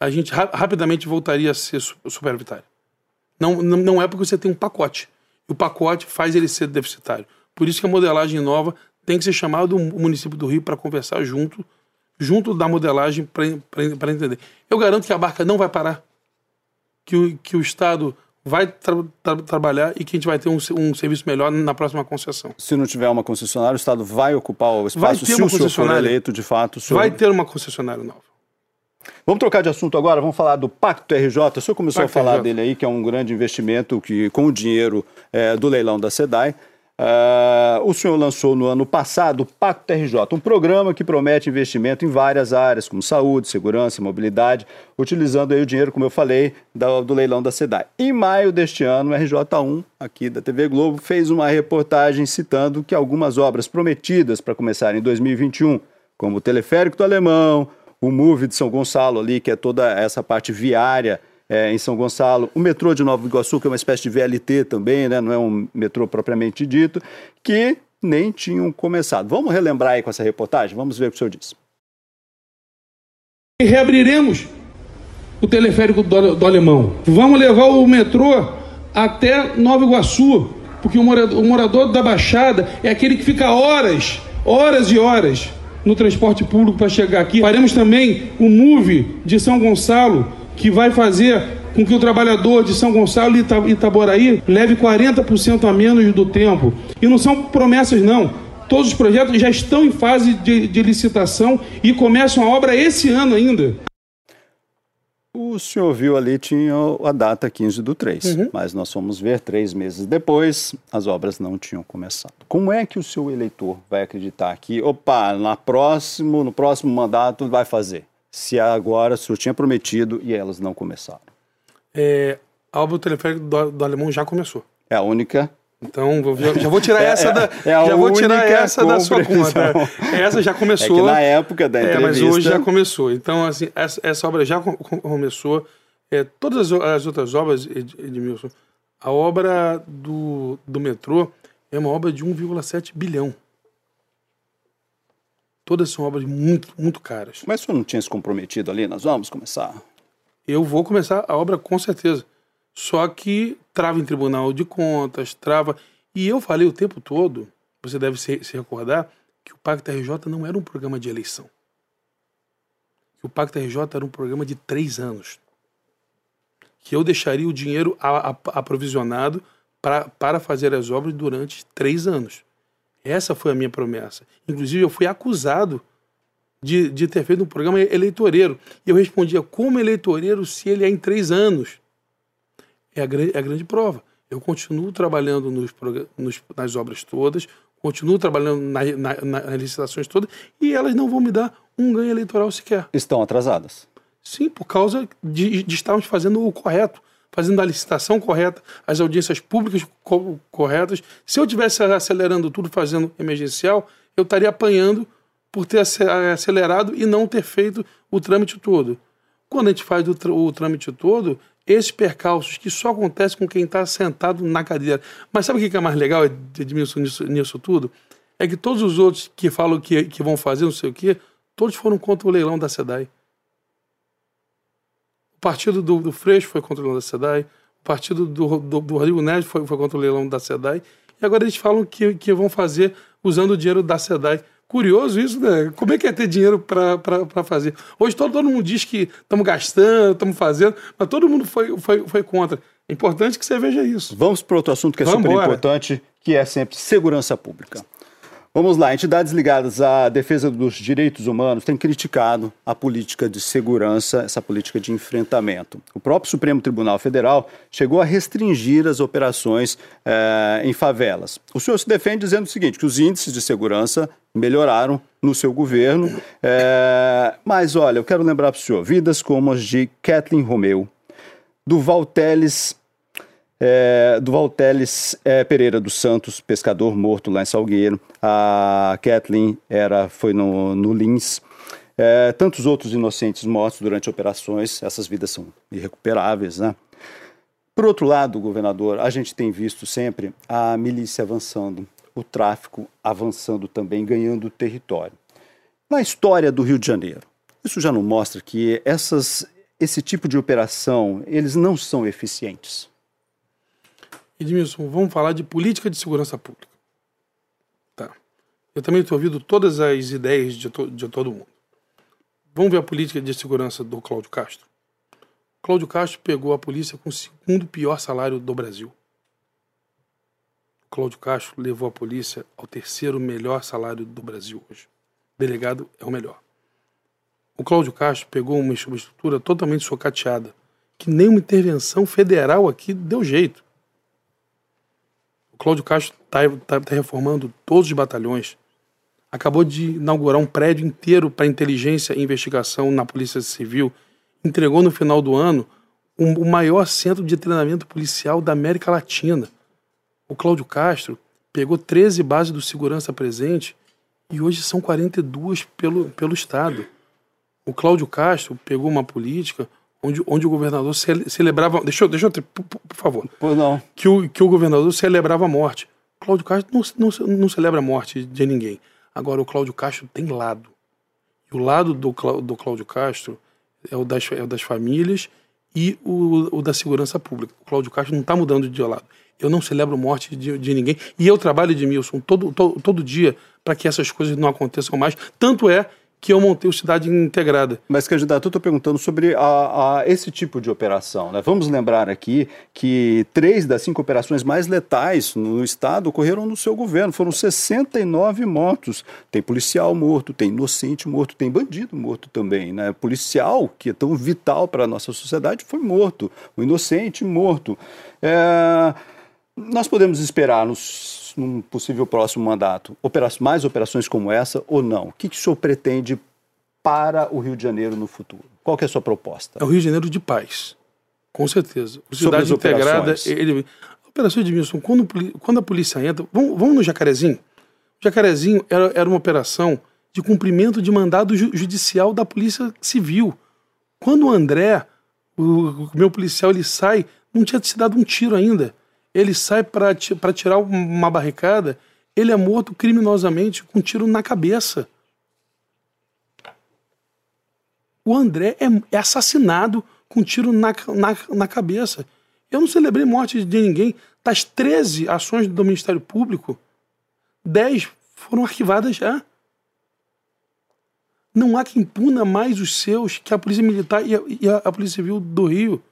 S2: a gente ra rapidamente voltaria a ser superavitário. Não, não, não é porque você tem um pacote. O pacote faz ele ser deficitário. Por isso que a modelagem nova tem que ser chamado o município do Rio para conversar junto, junto da modelagem para entender. Eu garanto que a barca não vai parar, que o, que o Estado vai tra tra trabalhar e que a gente vai ter um, um, serviço melhor na próxima concessão.
S1: Se não tiver uma concessionária, o Estado vai ocupar o espaço se o senhor for eleito de fato.
S2: Senhor... Vai ter uma concessionária nova.
S1: Vamos trocar de assunto agora, vamos falar do Pacto RJ. O senhor começou Pacto a falar RJ. dele aí, que é um grande investimento que, com o dinheiro é, do leilão da SEDAI. Uh, o senhor lançou no ano passado o Pacto RJ, um programa que promete investimento em várias áreas, como saúde, segurança, mobilidade, utilizando aí o dinheiro, como eu falei, do, do leilão da SEDAI. Em maio deste ano, o RJ1, aqui da TV Globo, fez uma reportagem citando que algumas obras prometidas para começar em 2021, como o Teleférico do Alemão, o MOVE de São Gonçalo ali, que é toda essa parte viária é, em São Gonçalo, o metrô de Nova Iguaçu, que é uma espécie de VLT também, né? não é um metrô propriamente dito, que nem tinham começado. Vamos relembrar aí com essa reportagem? Vamos ver o que o senhor disse.
S2: E reabriremos o teleférico do, do Alemão. Vamos levar o metrô até Nova Iguaçu, porque o morador, o morador da Baixada é aquele que fica horas, horas e horas no transporte público para chegar aqui. Faremos também o MOVE de São Gonçalo, que vai fazer com que o trabalhador de São Gonçalo e Itaboraí leve 40% a menos do tempo. E não são promessas, não. Todos os projetos já estão em fase de, de licitação e começam a obra esse ano ainda.
S1: O senhor viu ali, tinha a data 15 do 3, uhum. mas nós fomos ver três meses depois, as obras não tinham começado. Como é que o seu eleitor vai acreditar que, opa, na próximo, no próximo mandato vai fazer? Se agora o senhor tinha prometido e elas não começaram.
S2: É, a obra do teleférico do, do Alemão já começou.
S1: É a única
S2: então, já vou tirar é, essa da, é, é já vou tirar essa da sua conta. Essa já começou.
S1: É na época da entrevista...
S2: É, mas hoje já começou. Então, assim, essa, essa obra já começou. É, todas as, as, outras obras, Edmilson, a obra do, do metrô é uma obra de 1,7 bilhão. Todas são obras muito, muito caras.
S1: Mas o senhor não tinha se comprometido ali? Nós vamos começar?
S2: Eu vou começar a obra com certeza. Só que trava em tribunal de contas, trava. E eu falei o tempo todo, você deve se, se recordar, que o Pacto RJ não era um programa de eleição. Que o Pacto RJ era um programa de três anos. Que eu deixaria o dinheiro aprovisionado pra, para fazer as obras durante três anos. Essa foi a minha promessa. Inclusive, eu fui acusado de, de ter feito um programa eleitoreiro. E eu respondia, como eleitoreiro se ele é em três anos? É a, é a grande prova. Eu continuo trabalhando nos, nos, nas obras todas, continuo trabalhando na, na, nas licitações todas, e elas não vão me dar um ganho eleitoral sequer.
S1: Estão atrasadas?
S2: Sim, por causa de, de estarmos fazendo o correto, fazendo a licitação correta, as audiências públicas co corretas. Se eu tivesse acelerando tudo, fazendo emergencial, eu estaria apanhando por ter acelerado e não ter feito o trâmite todo. Quando a gente faz o, tr o trâmite todo, esses percalços que só acontecem com quem está sentado na cadeira. Mas sabe o que é mais legal, Edmilson, nisso, nisso tudo? É que todos os outros que falam que, que vão fazer não sei o quê, todos foram contra o leilão da SEDAI. O partido do, do Freixo foi contra o leilão da SEDAI, o partido do, do, do Rodrigo Neves foi, foi contra o leilão da SEDAI, e agora eles falam que, que vão fazer usando o dinheiro da SEDAI. Curioso isso, né? Como é que é ter dinheiro para fazer? Hoje todo, todo mundo diz que estamos gastando, estamos fazendo, mas todo mundo foi, foi, foi contra. É importante que você veja isso.
S1: Vamos para outro assunto que é Vamos super embora. importante, que é sempre segurança pública. Vamos lá, entidades ligadas à defesa dos direitos humanos têm criticado a política de segurança, essa política de enfrentamento. O próprio Supremo Tribunal Federal chegou a restringir as operações eh, em favelas. O senhor se defende dizendo o seguinte: que os índices de segurança melhoraram no seu governo. Eh, mas olha, eu quero lembrar para o senhor: vidas como as de Kathleen Romeu, do Valteles é, do Valteles é, Pereira dos Santos, pescador morto lá em Salgueiro. A Kathleen era, foi no, no Lins. É, tantos outros inocentes mortos durante operações, essas vidas são irrecuperáveis, né? Por outro lado, governador, a gente tem visto sempre a milícia avançando, o tráfico avançando também, ganhando território. Na história do Rio de Janeiro, isso já não mostra que essas, esse tipo de operação, eles não são eficientes?
S2: Edmilson, vamos falar de política de segurança pública. Tá. Eu também estou ouvindo todas as ideias de, to de todo mundo. Vamos ver a política de segurança do Cláudio Castro. Cláudio Castro pegou a polícia com o segundo pior salário do Brasil. Cláudio Castro levou a polícia ao terceiro melhor salário do Brasil hoje. Delegado é o melhor. O Cláudio Castro pegou uma estrutura totalmente socateada, que nem uma intervenção federal aqui deu jeito. Cláudio Castro está tá, tá reformando todos os batalhões. Acabou de inaugurar um prédio inteiro para inteligência e investigação na Polícia Civil. Entregou no final do ano um, o maior centro de treinamento policial da América Latina. O Cláudio Castro pegou 13 bases do segurança presente e hoje são 42 pelo, pelo Estado. O Cláudio Castro pegou uma política onde, onde o governador celebrava. Deixa eu, deixa eu por, por favor.
S1: Pois não.
S2: Que o, que o governador celebrava a morte. Cláudio Castro não, não, não celebra a morte de ninguém. Agora, o Cláudio Castro tem lado. E o lado do, do Cláudio Castro é o das, é o das famílias e o, o da segurança pública. O Cláudio Castro não está mudando de lado. Eu não celebro morte de, de ninguém. E eu trabalho, Edmilson, todo, todo, todo dia para que essas coisas não aconteçam mais. Tanto é que eu montei o Cidade Integrada.
S1: Mas, candidato, eu estou perguntando sobre a, a, esse tipo de operação. Né? Vamos lembrar aqui que três das cinco operações mais letais no Estado ocorreram no seu governo. Foram 69 mortos. Tem policial morto, tem inocente morto, tem bandido morto também. Né? Policial, que é tão vital para a nossa sociedade, foi morto. O inocente morto. É... Nós podemos esperar nos num possível próximo mandato, mais operações como essa ou não? O que, que o senhor pretende para o Rio de Janeiro no futuro? Qual é a sua proposta?
S2: É o Rio de Janeiro de paz, com certeza. O Cidade Integrada... Ele, Operação Edmilson, quando, quando a polícia entra... Vamos, vamos no Jacarezinho? O Jacarezinho era, era uma operação de cumprimento de mandado judicial da Polícia Civil. Quando o André, o, o meu policial, ele sai, não tinha se dado um tiro ainda ele sai para tirar uma barricada, ele é morto criminosamente com um tiro na cabeça. O André é, é assassinado com um tiro na, na, na cabeça. Eu não celebrei morte de ninguém. Das 13 ações do Ministério Público, 10 foram arquivadas já. Não há quem puna mais os seus que a Polícia Militar e a, e a Polícia Civil do Rio.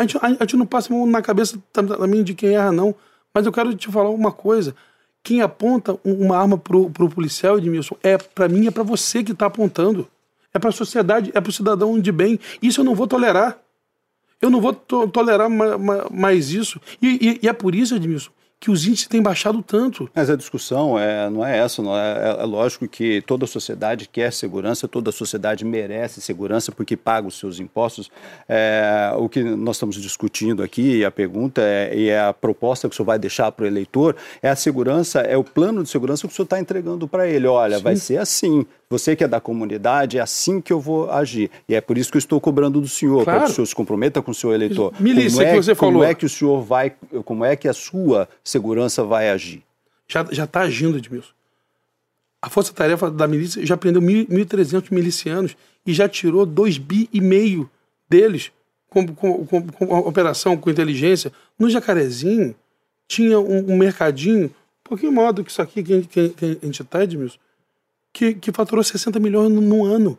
S2: A gente, a, a gente não passa na cabeça também de quem erra, não. Mas eu quero te falar uma coisa. Quem aponta uma arma pro, pro policial, Edmilson, é para mim, é para você que está apontando. É para a sociedade, é para o cidadão de bem. Isso eu não vou tolerar. Eu não vou to tolerar ma ma mais isso. E, e, e, é por isso, Edmilson, que os índices têm baixado tanto.
S1: Mas a discussão é, não é essa, não é, é, é, lógico que toda a sociedade quer segurança, toda a sociedade merece segurança porque paga os seus impostos. É, o que nós estamos discutindo aqui, e a pergunta é, e é a proposta que o senhor vai deixar para o eleitor, é a segurança, é o plano de segurança que o senhor está entregando para ele. Olha, Sim. vai ser assim, você que é da comunidade, é assim que eu vou agir. E é por isso que eu estou cobrando do senhor, claro. para que o senhor se comprometa com o seu eleitor.
S2: Milícia como é, que você
S1: como
S2: falou.
S1: é que o senhor vai, como é que a sua segurança vai agir?
S2: Já está agindo, Edmilson. A Força Tarefa da milícia já prendeu 1.300 milicianos e já tirou 2 bi e meio deles com, com, com, com operação, com inteligência. No Jacarezinho tinha um, um mercadinho, um pouquinho maior do que isso aqui que a gente está, Edmilson, que, que faturou 60 milhões no, no ano.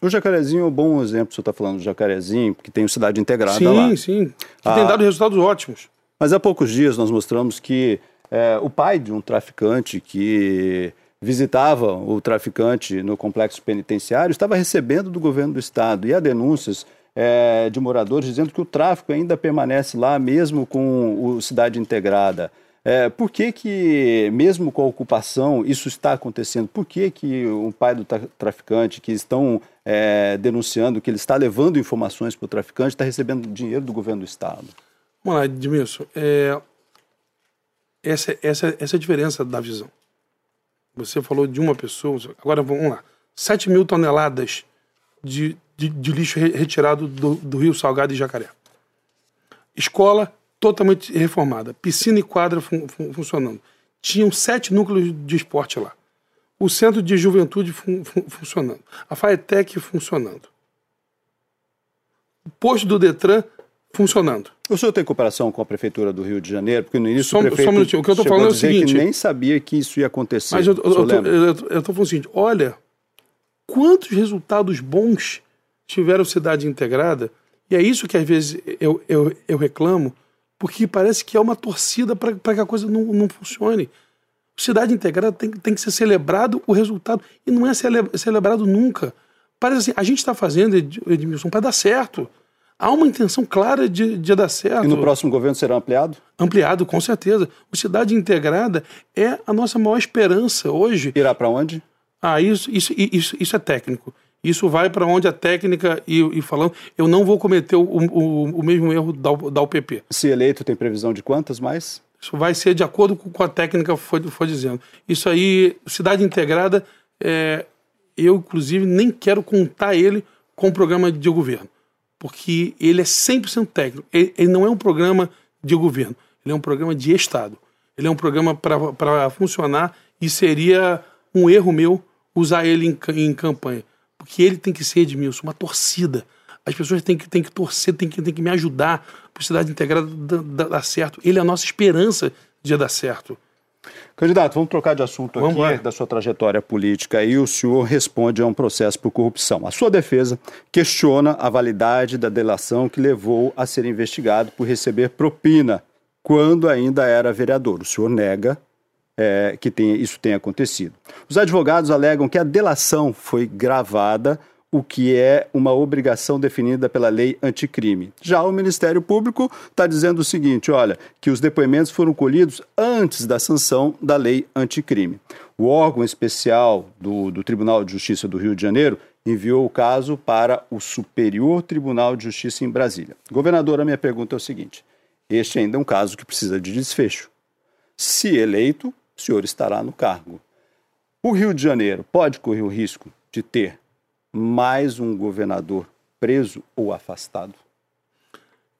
S1: O Jacarezinho é um bom exemplo, você está falando do Jacarezinho, que tem o Cidade Integrada
S2: sim,
S1: lá.
S2: Sim, sim. Que ah, tem dado resultados ótimos.
S1: Mas há poucos dias nós mostramos que é, o pai de um traficante que visitava o traficante no complexo penitenciário estava recebendo do governo do estado. E há denúncias é, de moradores dizendo que o tráfico ainda permanece lá, mesmo com o Cidade Integrada. É, por que, que, mesmo com a ocupação, isso está acontecendo? Por que, que o pai do tra traficante, que estão é, denunciando que ele está levando informações para o traficante, está recebendo dinheiro do governo do Estado?
S2: Vamos lá, Edmilson. É, essa, essa, essa é a diferença da visão. Você falou de uma pessoa, agora vamos lá. 7 mil toneladas de, de, de lixo retirado do, do Rio Salgado e Jacaré. Escola totalmente reformada, piscina e quadra fun fun funcionando. Tinham sete núcleos de esporte lá. O centro de juventude fun funcionando. A FAETEC funcionando. O posto do Detran funcionando.
S1: O senhor tem cooperação com a Prefeitura do Rio de Janeiro? Porque no início só, o prefeito
S2: só um O que eu estou falando é o seguinte...
S1: que nem sabia que isso ia acontecer.
S2: Mas eu estou falando o seguinte, olha, quantos resultados bons tiveram cidade integrada, e é isso que às vezes eu, eu, eu reclamo, porque parece que é uma torcida para que a coisa não, não funcione. Cidade integrada tem, tem que ser celebrado o resultado, e não é cele, celebrado nunca. Parece assim, a gente está fazendo, Edmilson, para dar certo. Há uma intenção clara de, de dar certo.
S1: E no próximo governo será ampliado?
S2: Ampliado, com certeza. O Cidade Integrada é a nossa maior esperança hoje.
S1: Irá para onde?
S2: Ah, isso, isso, isso, isso é técnico. Isso vai para onde a técnica e, e, falando, eu não vou cometer o, o, o mesmo erro da, da UPP.
S1: Se eleito, tem previsão de quantas mais?
S2: Isso vai ser de acordo com a técnica foi, foi dizendo. Isso aí, cidade integrada, é, eu inclusive nem quero contar ele com o programa de governo, porque ele é 100% técnico. Ele, ele não é um programa de governo, ele é um programa de Estado. Ele é um programa para funcionar e seria um erro meu usar ele em, em campanha porque ele tem que ser, Edmilson, uma torcida. As pessoas têm que, têm que torcer, têm que, têm que me ajudar para a cidade integrada dar, dar, certo. Ele é a nossa esperança de dar certo.
S1: Candidato, vamos trocar de assunto vamos aqui, lá. da sua trajetória política. Aí o senhor responde a um processo por corrupção. A sua defesa questiona a validade da delação que levou a ser investigado por receber propina quando ainda era vereador. O senhor nega é, que tenha, isso tenha acontecido. Os advogados alegam que a delação foi gravada, o que é uma obrigação definida pela lei anticrime. Já o Ministério Público está dizendo o seguinte: olha, que os depoimentos foram colhidos antes da sanção da lei anticrime. O órgão especial do, do Tribunal de Justiça do Rio de Janeiro enviou o caso para o Superior Tribunal de Justiça em Brasília. Governadora, minha pergunta é o seguinte: este ainda é um caso que precisa de desfecho. Se eleito, o senhor estará no cargo. O Rio de Janeiro pode correr o risco de ter mais um governador preso ou afastado?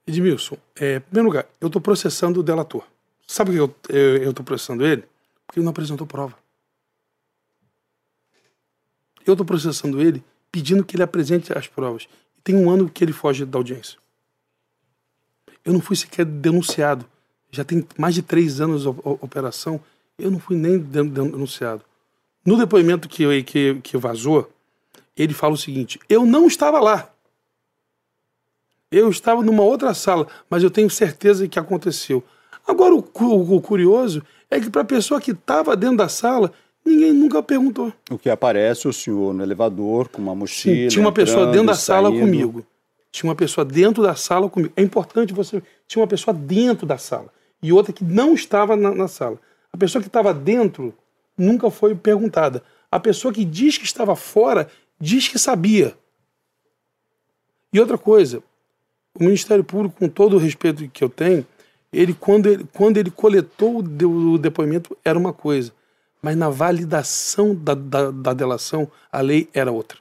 S2: Edmilson, é, em primeiro lugar, eu estou processando o delator. Sabe por que eu estou processando ele? Porque ele não apresentou prova. Eu estou processando ele pedindo que ele apresente as provas. Tem um ano que ele foge da audiência. Eu não fui sequer denunciado. Já tem mais de três anos de operação eu não fui nem denunciado. No depoimento que, que, que vazou, ele fala o seguinte: eu não estava lá. Eu estava numa outra sala, mas eu tenho certeza que aconteceu. Agora, o, o, o curioso é que para a pessoa que estava dentro da sala, ninguém nunca perguntou.
S1: O que aparece o senhor no elevador com uma mochila. Sim,
S2: tinha uma pessoa dentro da sala comigo. Tinha uma pessoa dentro da sala comigo. É importante você. Tinha uma pessoa dentro da sala e outra que não estava na, na sala. A pessoa que estava dentro nunca foi perguntada. A pessoa que diz que estava fora diz que sabia. E outra coisa, o Ministério Público, com todo o respeito que eu tenho, ele quando ele, quando ele coletou o depoimento era uma coisa, mas na validação da, da, da delação a lei era outra.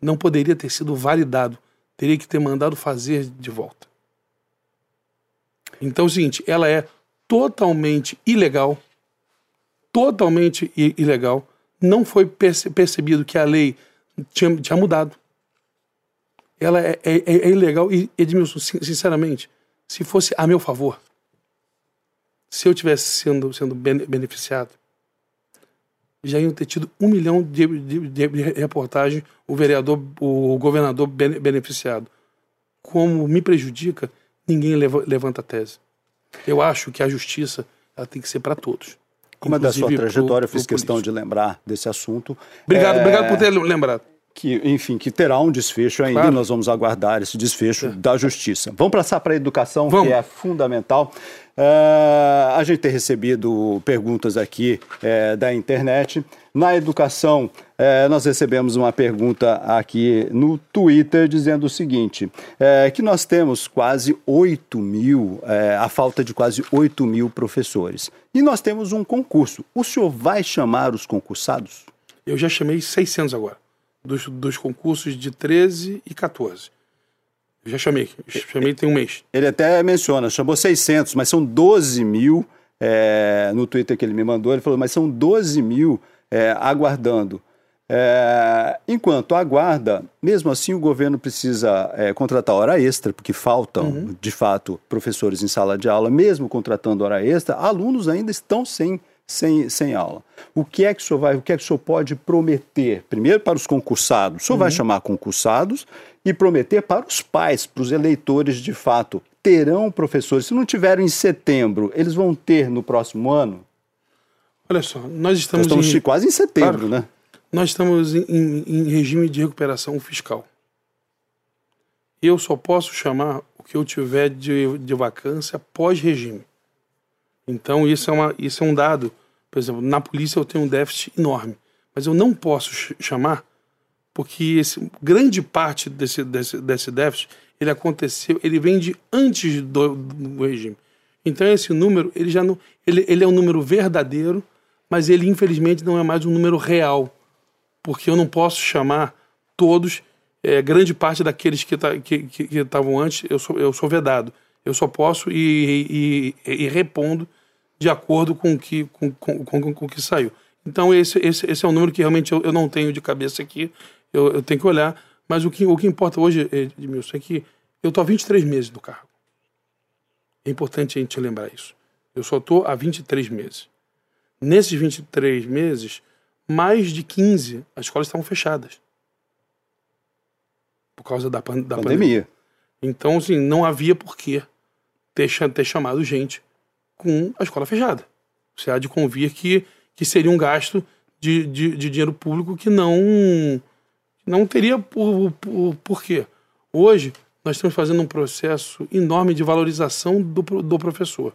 S2: Não poderia ter sido validado, teria que ter mandado fazer de volta. Então é o seguinte, ela é totalmente ilegal, totalmente ilegal, não foi percebido que a lei tinha, tinha mudado. Ela é, é, é, ilegal e, Edmilson, sinceramente, se fosse a meu favor, se eu tivesse sendo, sendo beneficiado, já iam ter tido um milhão de, de, de reportagens, o vereador, o governador beneficiado. Como me prejudica, ninguém levanta a tese. Eu acho que a justiça ela tem que ser para todos.
S1: Como é da sua trajetória, eu fiz questão político. de lembrar desse assunto.
S2: Obrigado, é... obrigado por ter lembrado.
S1: Que, enfim, que terá um desfecho ainda, claro. nós vamos aguardar esse desfecho é. da justiça. Vamos passar para a educação, vamos. que é fundamental. Uh, a gente tem recebido perguntas aqui é, da internet. Na educação, é, nós recebemos uma pergunta aqui no Twitter dizendo o seguinte: é, que nós temos quase 8 mil, a falta de quase 8 mil professores. E nós temos um concurso. O senhor vai chamar os concursados?
S2: Eu já chamei 600 agora, dos, dos concursos de 13 e 14. Já chamei, chamei tem um mês.
S1: Ele até menciona, chamou 600, mas são 12 mil, é, no Twitter que ele me mandou, ele falou, mas são 12 mil é, aguardando. É, enquanto aguarda, mesmo assim o governo precisa é, contratar hora extra, porque faltam, uhum. de fato, professores em sala de aula, mesmo contratando hora extra, alunos ainda estão sem sem, sem aula. O que é que o senhor vai, o que é que o senhor pode prometer? Primeiro para os concursados, o senhor uhum. vai chamar concursados e prometer para os pais, para os eleitores de fato, terão professores. Se não tiveram em setembro, eles vão ter no próximo ano?
S2: Olha só, nós estamos, nós
S1: estamos em... quase em setembro, claro, né?
S2: Nós estamos em, em, em regime de recuperação fiscal. Eu só posso chamar o que eu tiver de, de vacância pós-regime. Então isso é, uma, isso é um dado. Por exemplo, na polícia eu tenho um déficit enorme, mas eu não posso chamar porque esse, grande parte desse, desse, desse déficit ele aconteceu, ele vem de antes do, do regime. Então esse número ele já não, ele, ele é um número verdadeiro, mas ele infelizmente não é mais um número real, porque eu não posso chamar todos, é, grande parte daqueles que estavam que, que antes, eu sou, eu sou vedado. Eu só posso ir, ir, ir repondo de acordo com o que, com, com, com, com, o que saiu. Então, esse, esse, esse é um número que realmente eu, eu não tenho de cabeça aqui, eu, eu tenho que olhar. Mas o que, o que importa hoje, Edmilson, é que eu estou há 23 meses no cargo. É importante a gente lembrar isso. Eu só estou há 23 meses. Nesses 23 meses, mais de 15 as escolas estavam fechadas. Por causa da, pan da pandemia. pandemia. Então, assim, não havia por que ter, ter chamado gente com a escola fechada. Você há de convir que, que seria um gasto de, de, de dinheiro público que não, não teria por, por, por quê. Hoje, nós estamos fazendo um processo enorme de valorização do, do professor.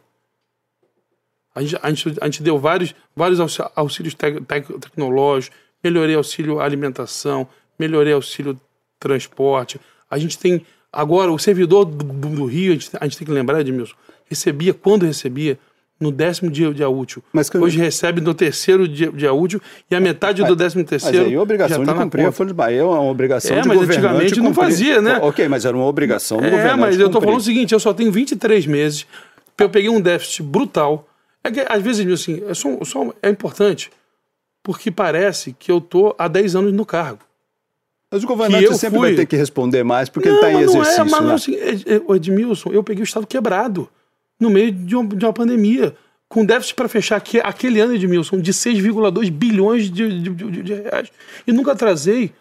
S2: A gente, a, gente, a gente deu vários, vários auxílios tec, tec, tecnológicos, melhorei auxílio alimentação, melhorei auxílio transporte. A gente tem. Agora, o servidor do, do Rio, a gente, a gente tem que lembrar, Edmilson, recebia, quando recebia, no décimo dia, dia útil. Hoje recebe no terceiro dia, dia útil e a metade mas, do décimo terceiro. Mas
S1: aí a obrigação tá de cumprir a Folha de Bahia é uma obrigação
S2: é,
S1: de
S2: mas antigamente não fazia, né?
S1: Ok, mas era uma obrigação do
S2: é,
S1: governante.
S2: É, mas eu estou falando o seguinte: eu só tenho 23 meses, eu peguei um déficit brutal. É que às vezes, assim, é, só, só, é importante, porque parece que eu estou há 10 anos no cargo.
S1: Mas o governante sempre fui... vai ter que responder mais, porque não, ele está em exercício. Não é, mas
S2: né? assim, Edmilson, eu peguei o Estado quebrado no meio de uma, de uma pandemia, com déficit para fechar aqui, aquele ano, Edmilson, de 6,2 bilhões de, de, de, de, reais. E nunca trazei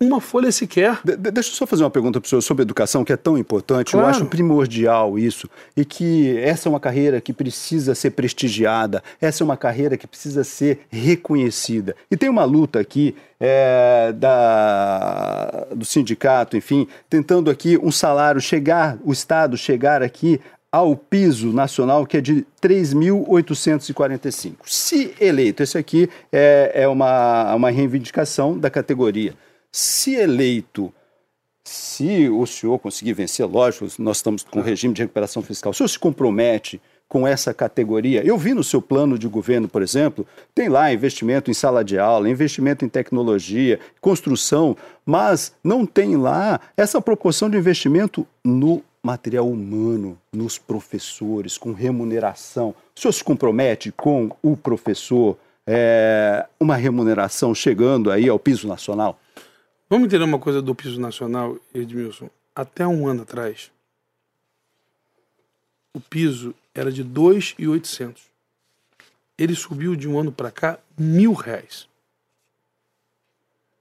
S2: uma folha sequer.
S1: De, deixa eu só fazer uma pergunta para o senhor sobre educação, que é tão importante. Claro. Eu acho primordial isso. E que essa é uma carreira que precisa ser prestigiada, essa é uma carreira que precisa ser reconhecida. E tem uma luta aqui é, da, do sindicato, enfim, tentando aqui um salário chegar, o Estado chegar aqui ao piso nacional, que é de 3.845. Se eleito, esse aqui é, é uma, uma reivindicação da categoria. Se eleito, se o senhor conseguir vencer, lógico, nós estamos com regime de recuperação fiscal, o senhor se compromete com essa categoria? Eu vi no seu plano de governo, por exemplo, tem lá investimento em sala de aula, investimento em tecnologia, construção, mas não tem lá essa proporção de investimento no material humano, nos professores, com remuneração. O senhor se compromete com o professor é, uma remuneração chegando aí ao piso nacional?
S2: Vamos entender uma coisa do piso nacional, Edmilson. Até um ano atrás, o piso era de 2,800. Ele subiu de um ano para cá mil reais.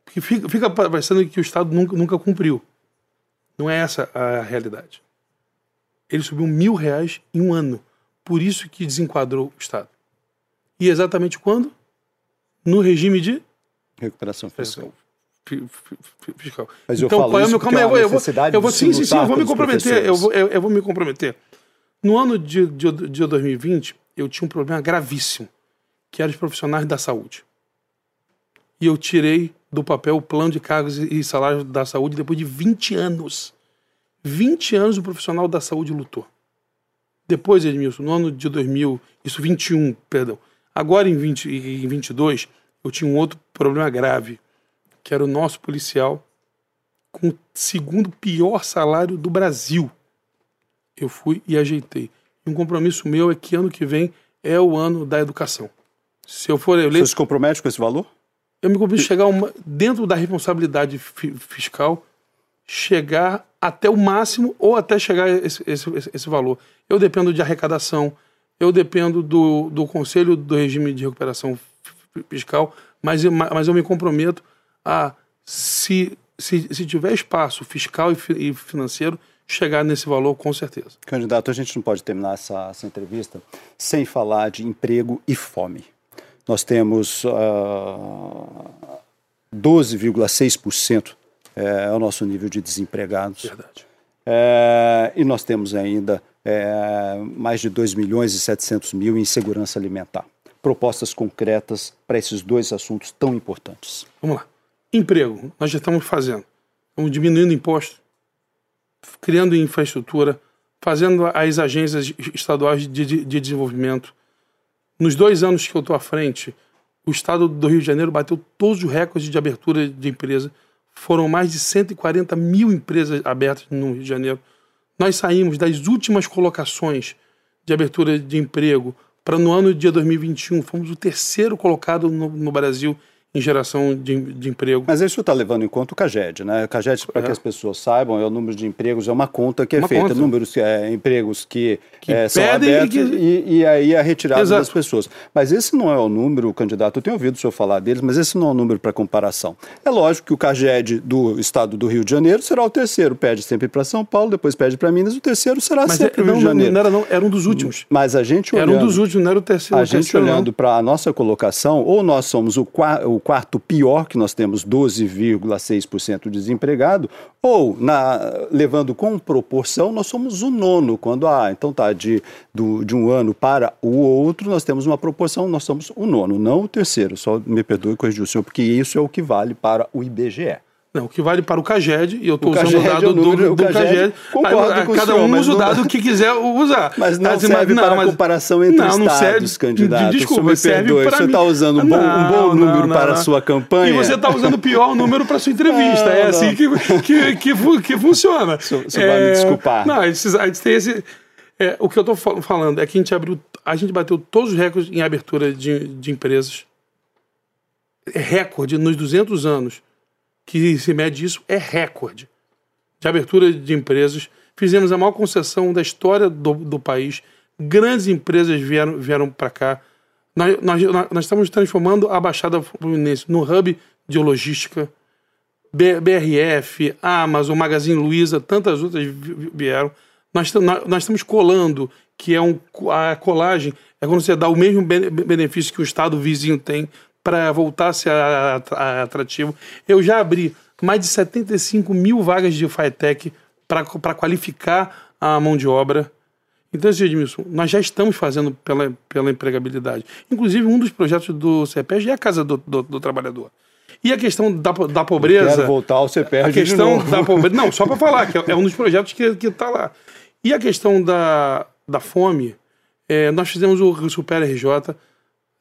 S2: Porque fica, fica parecendo que o Estado nunca, nunca cumpriu. Não é essa a realidade. Ele subiu mil reais em um ano. Por isso que desenquadrou o Estado. E exatamente quando? No regime de
S1: recuperação fiscal
S2: fiscal. Mas então, qual é o meu. Calma eu vou. Eu vou, eu vou sim, sim, sim, eu vou me comprometer. Eu vou, eu, eu, vou me comprometer. No ano de, de, de 2020, eu tinha um problema gravíssimo, que era os profissionais da saúde. E eu tirei do papel o plano de cargos e salários da saúde depois de 20 anos. 20 anos o profissional da saúde lutou. Depois, Edmilson, no ano de 2000, isso 21, perdão. Agora em, 20, em 22, eu tinha um outro problema grave que era o nosso policial, com o segundo pior salário do Brasil. Eu fui e ajeitei. E um compromisso meu é que ano que vem é o ano da educação. Se eu for eleito.
S1: Você se compromete com esse valor?
S2: Eu me comprometo a chegar uma, dentro da responsabilidade fiscal, chegar até o máximo ou até chegar esse, esse, esse valor. Eu dependo de arrecadação, eu dependo do, do Conselho do Regime de Recuperação Fiscal, mas, mas eu me comprometo a, se, se, se tiver espaço fiscal e, financeiro, chegar nesse valor com certeza.
S1: Candidato, a gente não pode terminar essa, essa entrevista sem falar de emprego e fome. Nós temos uh, ah, 12,6% é, o nosso nível de desempregados.
S2: Verdade.
S1: É, e nós temos ainda é, mais de 2 milhões e 700 mil em segurança alimentar. Propostas concretas para esses dois assuntos tão importantes.
S2: Vamos lá. Emprego, nós já estamos fazendo. Estamos diminuindo imposto, criando infraestrutura, fazendo as agências estaduais de, de, de desenvolvimento. Nos dois anos que eu estou à frente, o estado do Rio de Janeiro bateu todos os recordes de abertura de empresa. Foram mais de 140 mil empresas abertas no Rio de Janeiro. Nós saímos das últimas colocações de abertura de emprego para no ano de 2021. Fomos o terceiro colocado no, no Brasil em geração de, de emprego.
S1: Mas isso está levando em conta o CAGED, né? O CAGED, para é. que as pessoas saibam, é o número de empregos, é uma conta que é uma feita, conta. números, é, empregos que, que é, são abertos e, que... e, e, aí a retirada Exato. das pessoas. Mas esse não é o número, candidato, eu tenho ouvido o senhor falar deles, mas esse não é o número para comparação. É lógico que o CAGED do estado do Rio de Janeiro será o terceiro, pede sempre para São Paulo, depois pede para Minas, o terceiro será mas sempre é, o Rio de Janeiro.
S2: Não, era, não, era um dos últimos.
S1: Mas a gente olhando...
S2: Era um dos últimos, não era o terceiro.
S1: A gente olhando para a nossa colocação, ou nós somos o, o quarto pior que nós temos 12,6% desempregado, ou, na, levando com proporção, nós somos o nono, quando, ah, então tá, de, do, de um ano para o outro, nós temos uma proporção, nós somos o nono, não o terceiro, só me perdoe corrigir o senhor, porque isso é o que vale para o IBGE.
S2: Não, o que vale para o CAGED, e eu estou usando o dado é o número, do, do CAGED, concordo aí, com cada um usa o dado que quiser usar.
S1: Mas não serve não, para mas, comparação entre não, não serve, candidato. Desculpa, o senhor me perdoe, você está usando um bom, um bom número para a sua campanha.
S2: E você está usando o pior número para a sua entrevista. é assim que, que, que, que funciona. O
S1: senhor, é, vai me desculpar.
S2: Não, a gente, a gente tem esse... É, o que eu estou falando é que a gente abriu, a gente bateu todos os recordes em abertura de, de empresas. É recorde nos 200 anos que se mede isso é recorde de abertura de empresas. Fizemos a maior concessão da história do, do país. Grandes empresas vieram, vieram para cá. Nós, nós, nós, estamos transformando a Baixada Fluminense no hub de logística BRF, Amazon, Magazine Luiza, tantas outras vieram. Nós, nós estamos colando, que é um, a colagem, é quando você dá o mesmo benefício que o estado vizinho tem para voltar a ser atrativo. Eu já abri mais de 75 mil vagas de FITEC para qualificar a mão de obra. Então, assim, Edmilson, nós já estamos fazendo pela, pela empregabilidade. Inclusive, um dos projetos do CEPES é a Casa do, do, do Trabalhador. E a questão da, da pobreza. Eu
S1: quero voltar ao CEPES.
S2: A questão da pobreza. Não, só para falar, que é, é um dos projetos que está lá. E a questão da, da fome, é, nós fizemos o Super RJ,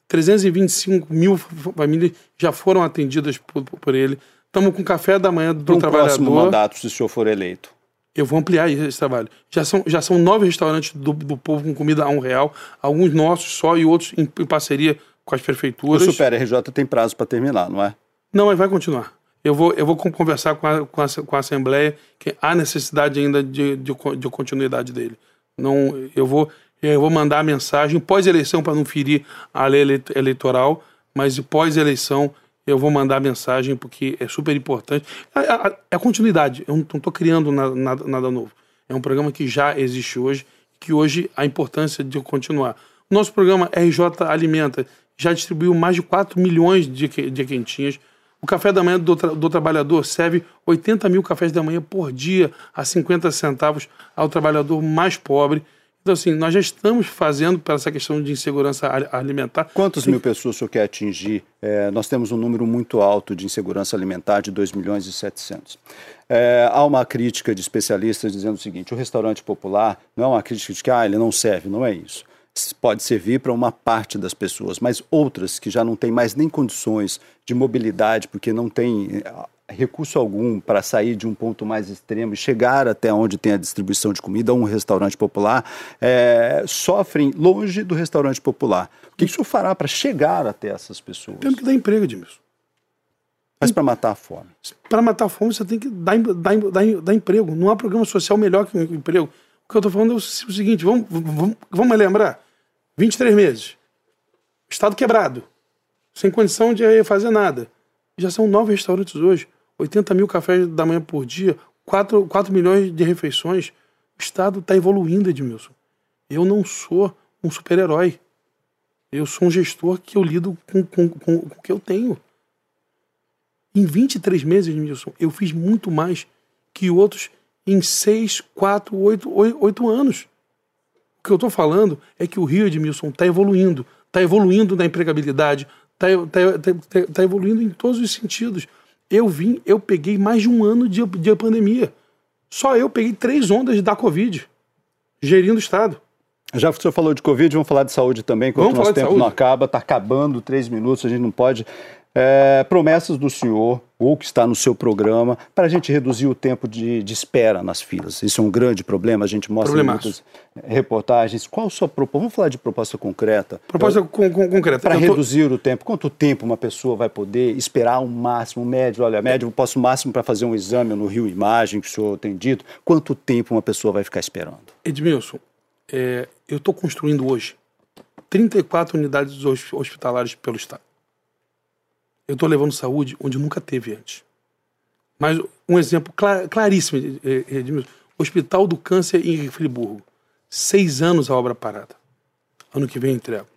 S2: 325 mil famílias já foram atendidas por, por ele. Estamos com café da manhã do
S1: um
S2: trabalhador.
S1: próximo mandato, se o senhor for eleito.
S2: Eu vou ampliar esse trabalho. Já são, já são nove restaurantes do, do povo com comida a um real, alguns nossos só e outros em, em parceria com as prefeituras.
S1: O Super RJ tem prazo para terminar, não é?
S2: Não, mas vai continuar. Eu vou, eu vou conversar com a, com a, com a Assembleia que há necessidade ainda de, de, de continuidade dele. Não, eu vou eu vou mandar a mensagem pós-eleição para não ferir a lei eleitoral, mas pós-eleição eu vou mandar a mensagem porque é super importante. É, é, é a continuidade, eu não estou criando nada, nada, nada, novo. É um programa que já existe hoje, que hoje a importância de continuar. Nosso programa RJ Alimenta já distribuiu mais de 4 milhões de, de quentinhas. O café da manhã do, tra do trabalhador serve 80 mil cafés da manhã por dia a 50 centavos ao trabalhador mais pobre. Então, assim, nós já estamos fazendo para essa questão de insegurança alimentar.
S1: Quantas mil pessoas o senhor quer atingir? É, nós temos um número muito alto de insegurança alimentar, de 2 milhões e 700. É, há uma crítica de especialistas dizendo o seguinte: o restaurante popular não é uma crítica de que ah, ele não serve, não é isso pode servir para uma parte das pessoas, mas outras que já não têm mais nem condições de mobilidade, porque não tem recurso algum para sair de um ponto mais extremo e chegar até onde tem a distribuição de comida, um restaurante popular, é, sofrem longe do restaurante popular. O que isso fará para chegar até essas pessoas?
S2: Temos que dar emprego, Edmilson.
S1: Mas para matar a fome?
S2: Para matar a fome, você tem que dar, dar, dar, dar, emprego. Não há programa social melhor que o emprego. O que eu estou falando é o seguinte: vamos, vamos, vamos lembrar. 23 meses. Estado quebrado. Sem condição de fazer nada. Já são nove restaurantes hoje. 80 mil cafés da manhã por dia, 4, 4 milhões de refeições. O Estado está evoluindo, Edmilson. Eu não sou um super-herói. Eu sou um gestor que eu lido com, com, com, com o que eu tenho. Em 23 meses, Edmilson, eu fiz muito mais que outros em 6, 4, 8, 8 anos. O que eu estou falando é que o Rio, Edmilson, está evoluindo. Está evoluindo na empregabilidade, está tá, tá, tá evoluindo em todos os sentidos. Eu vim, eu peguei mais de um ano de, de pandemia. Só eu peguei três ondas da Covid, gerindo o Estado.
S1: Já que o senhor falou de Covid, vamos falar de saúde também, enquanto o nosso tempo saúde. não acaba, está acabando três minutos, a gente não pode é, promessas do senhor, ou que está no seu programa, para a gente reduzir o tempo de, de, espera nas filas. Isso é um grande problema, a gente mostra muitas reportagens. Qual a sua proposta? Vamos falar de proposta concreta.
S2: Proposta com, com, concreta.
S1: Para reduzir tô... o tempo. Quanto tempo uma pessoa vai poder esperar o máximo, médio? Olha, médio, eu posso o máximo para fazer um exame no Rio Imagem, que o senhor tem dito. Quanto tempo uma pessoa vai ficar esperando?
S2: Edmilson, é, eu estou construindo hoje 34 unidades hospitalares pelo Estado eu estou levando saúde onde nunca teve antes. Mas um exemplo clar, claríssimo, Edmilson. Hospital do Câncer em Friburgo. Seis anos a obra parada. Ano que vem entrego.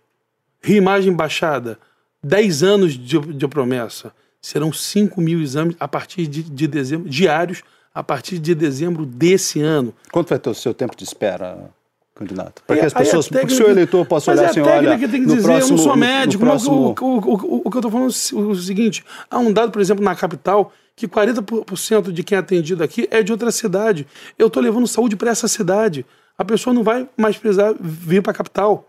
S2: Reimagem baixada. Dez anos de, de promessa. Serão cinco mil exames a partir de, de dezembro, diários, a partir de dezembro desse ano.
S1: Quanto vai ter o seu tempo de espera? Candidato. Para que as pessoas, técnica, porque o seu eleitor possa olhar assim, olha,
S2: tem que dizer, próximo, eu não sou médico, próximo... o, o, o, o, que eu estou falando é o seguinte, há um dado, por exemplo, na capital, que 40% de quem é atendido aqui é de outra cidade. Eu estou levando saúde para essa cidade. A pessoa não vai mais precisar vir para a capital.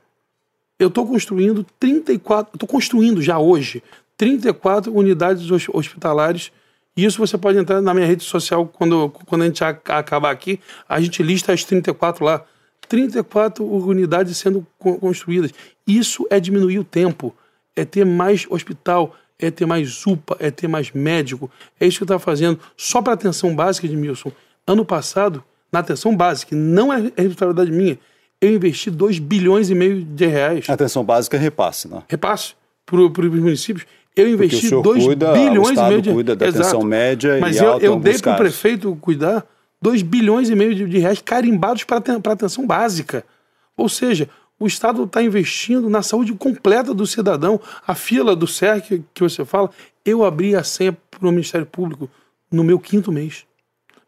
S2: Eu estou construindo 34, estou construindo já hoje 34 unidades hospitalares e isso você pode entrar na minha rede social quando, quando a gente acabar aqui, a gente lista as 34 lá. 34 unidades sendo construídas. Isso é diminuir o tempo, é ter mais hospital, é ter mais UPA, é ter mais médico. É isso que está fazendo. Só para atenção básica, Edmilson, ano passado, na atenção básica, não é responsabilidade minha, eu investi 2 bilhões e meio de reais.
S1: Atenção básica é repasse, né?
S2: Repasse para os municípios. Eu investi 2 bilhões e meio de
S1: cuida da Exato. atenção média
S2: Mas
S1: e
S2: eu,
S1: alta
S2: eu dei para o prefeito cuidar 2 bilhões e meio de, reais carimbados para atenção básica. Ou seja, o Estado está investindo na saúde completa do cidadão. A fila do SERC que você fala, eu abri a senha para o Ministério Público no meu quinto mês.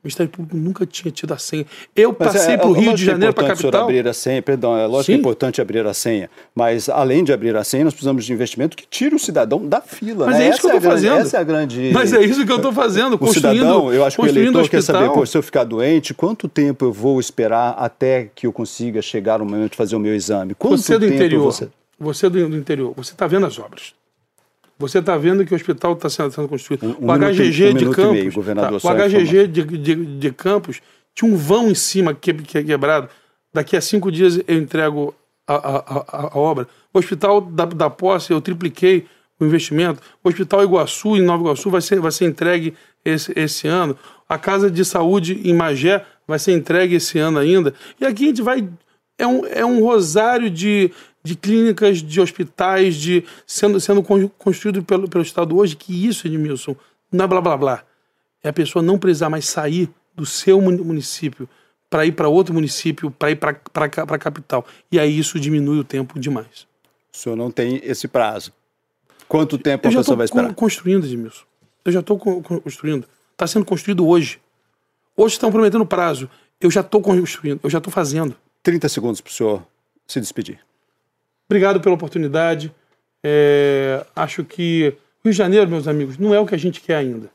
S2: O Ministério Público nunca tinha tido a senha. Eu passei é, para o Rio de Janeiro, para a capital.
S1: abrir a senha, perdão, é lógico Sim. que é importante abrir a senha, mas além de abrir a senha, nós precisamos de investimento que tire o cidadão da fila.
S2: Mas
S1: né?
S2: é isso essa que eu estou é fazendo.
S1: Essa é a grande.
S2: Mas é isso que eu estou fazendo.
S1: o cidadão, eu acho que o eleitor quer saber, pô, se eu ficar doente, quanto tempo eu vou esperar até que eu consiga chegar o momento de fazer o meu exame? Quanto
S2: você é do interior. Você, você do interior, você está vendo as obras. Você está vendo que o hospital está sendo, sendo, construído. Um, o HGG um de Campos. Meio, governador, tá, o HGG de, de, de, Campos tinha um vão em cima que, que é quebrado. Daqui a cinco dias eu entrego a, a, a, a obra. O hospital da, da posse, eu tripliquei o investimento. O Hospital Iguaçu, em Nova Iguaçu, vai ser, vai ser entregue esse, esse ano. A Casa de Saúde em Magé vai ser entregue esse ano ainda. E aqui a gente vai. É um, é um rosário de, de clínicas, de hospitais, de sendo, sendo construído pelo, pelo Estado hoje, que isso, Edmilson, não é blá blá blá. É a pessoa não precisar mais sair do seu município para ir para outro município, para ir para a capital. E aí isso diminui o tempo demais.
S1: O senhor não tem esse prazo. Quanto tempo a pessoa vai esperar? Eu
S2: já estou construindo, Edmilson. Eu já estou construindo. Está sendo construído hoje. Hoje estão prometendo prazo. Eu já estou construindo, eu já estou fazendo.
S1: 30 segundos para o senhor se despedir.
S2: Obrigado pela oportunidade. É, acho que Rio de Janeiro, meus amigos, não é o que a gente quer ainda.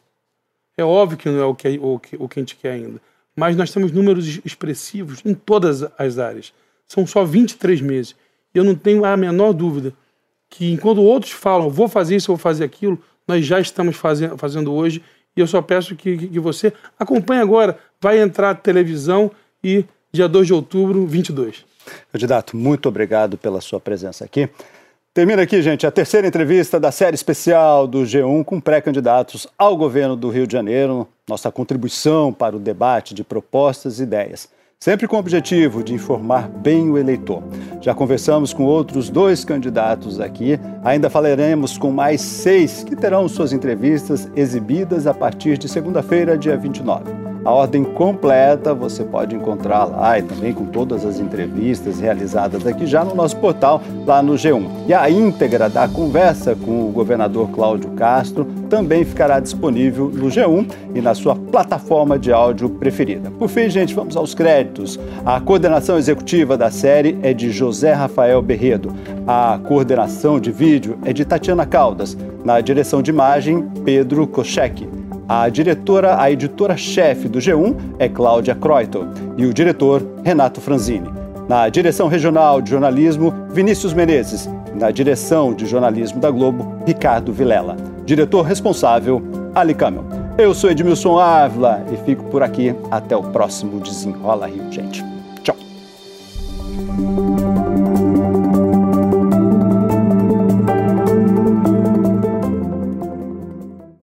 S2: É óbvio que não é o que, o que, o que a gente quer ainda. Mas nós temos números expressivos em todas as áreas. São só 23 meses. E eu não tenho a menor dúvida que enquanto outros falam, vou fazer isso, vou fazer aquilo, nós já estamos fazendo, fazendo hoje. E eu só peço que, que você acompanhe agora. Vai entrar a televisão e dia 2 de outubro, 22.
S1: Candidato, muito obrigado pela sua presença aqui. Termina aqui, gente, a terceira entrevista da série especial do G1 com pré-candidatos ao governo do Rio de Janeiro, nossa contribuição para o debate de propostas e ideias sempre com o objetivo de informar bem o eleitor. Já conversamos com outros dois candidatos aqui, ainda falaremos com mais seis que terão suas entrevistas exibidas a partir de segunda-feira, dia 29. A ordem completa você pode encontrar lá e também com todas as entrevistas realizadas aqui já no nosso portal, lá no G1. E a íntegra da conversa com o governador Cláudio Castro também ficará disponível no G1 e na sua plataforma de áudio preferida. Por fim, gente, vamos aos créditos. A coordenação executiva da série é de José Rafael Berredo. A coordenação de vídeo é de Tatiana Caldas. Na direção de imagem, Pedro Kochek. A diretora, a editora-chefe do G1 é Cláudia Croito e o diretor, Renato Franzini. Na direção regional de jornalismo, Vinícius Menezes. Na direção de jornalismo da Globo, Ricardo Vilela. Diretor responsável, Ali Camel. Eu sou Edmilson Ávila e fico por aqui. Até o próximo Desenrola Rio, gente.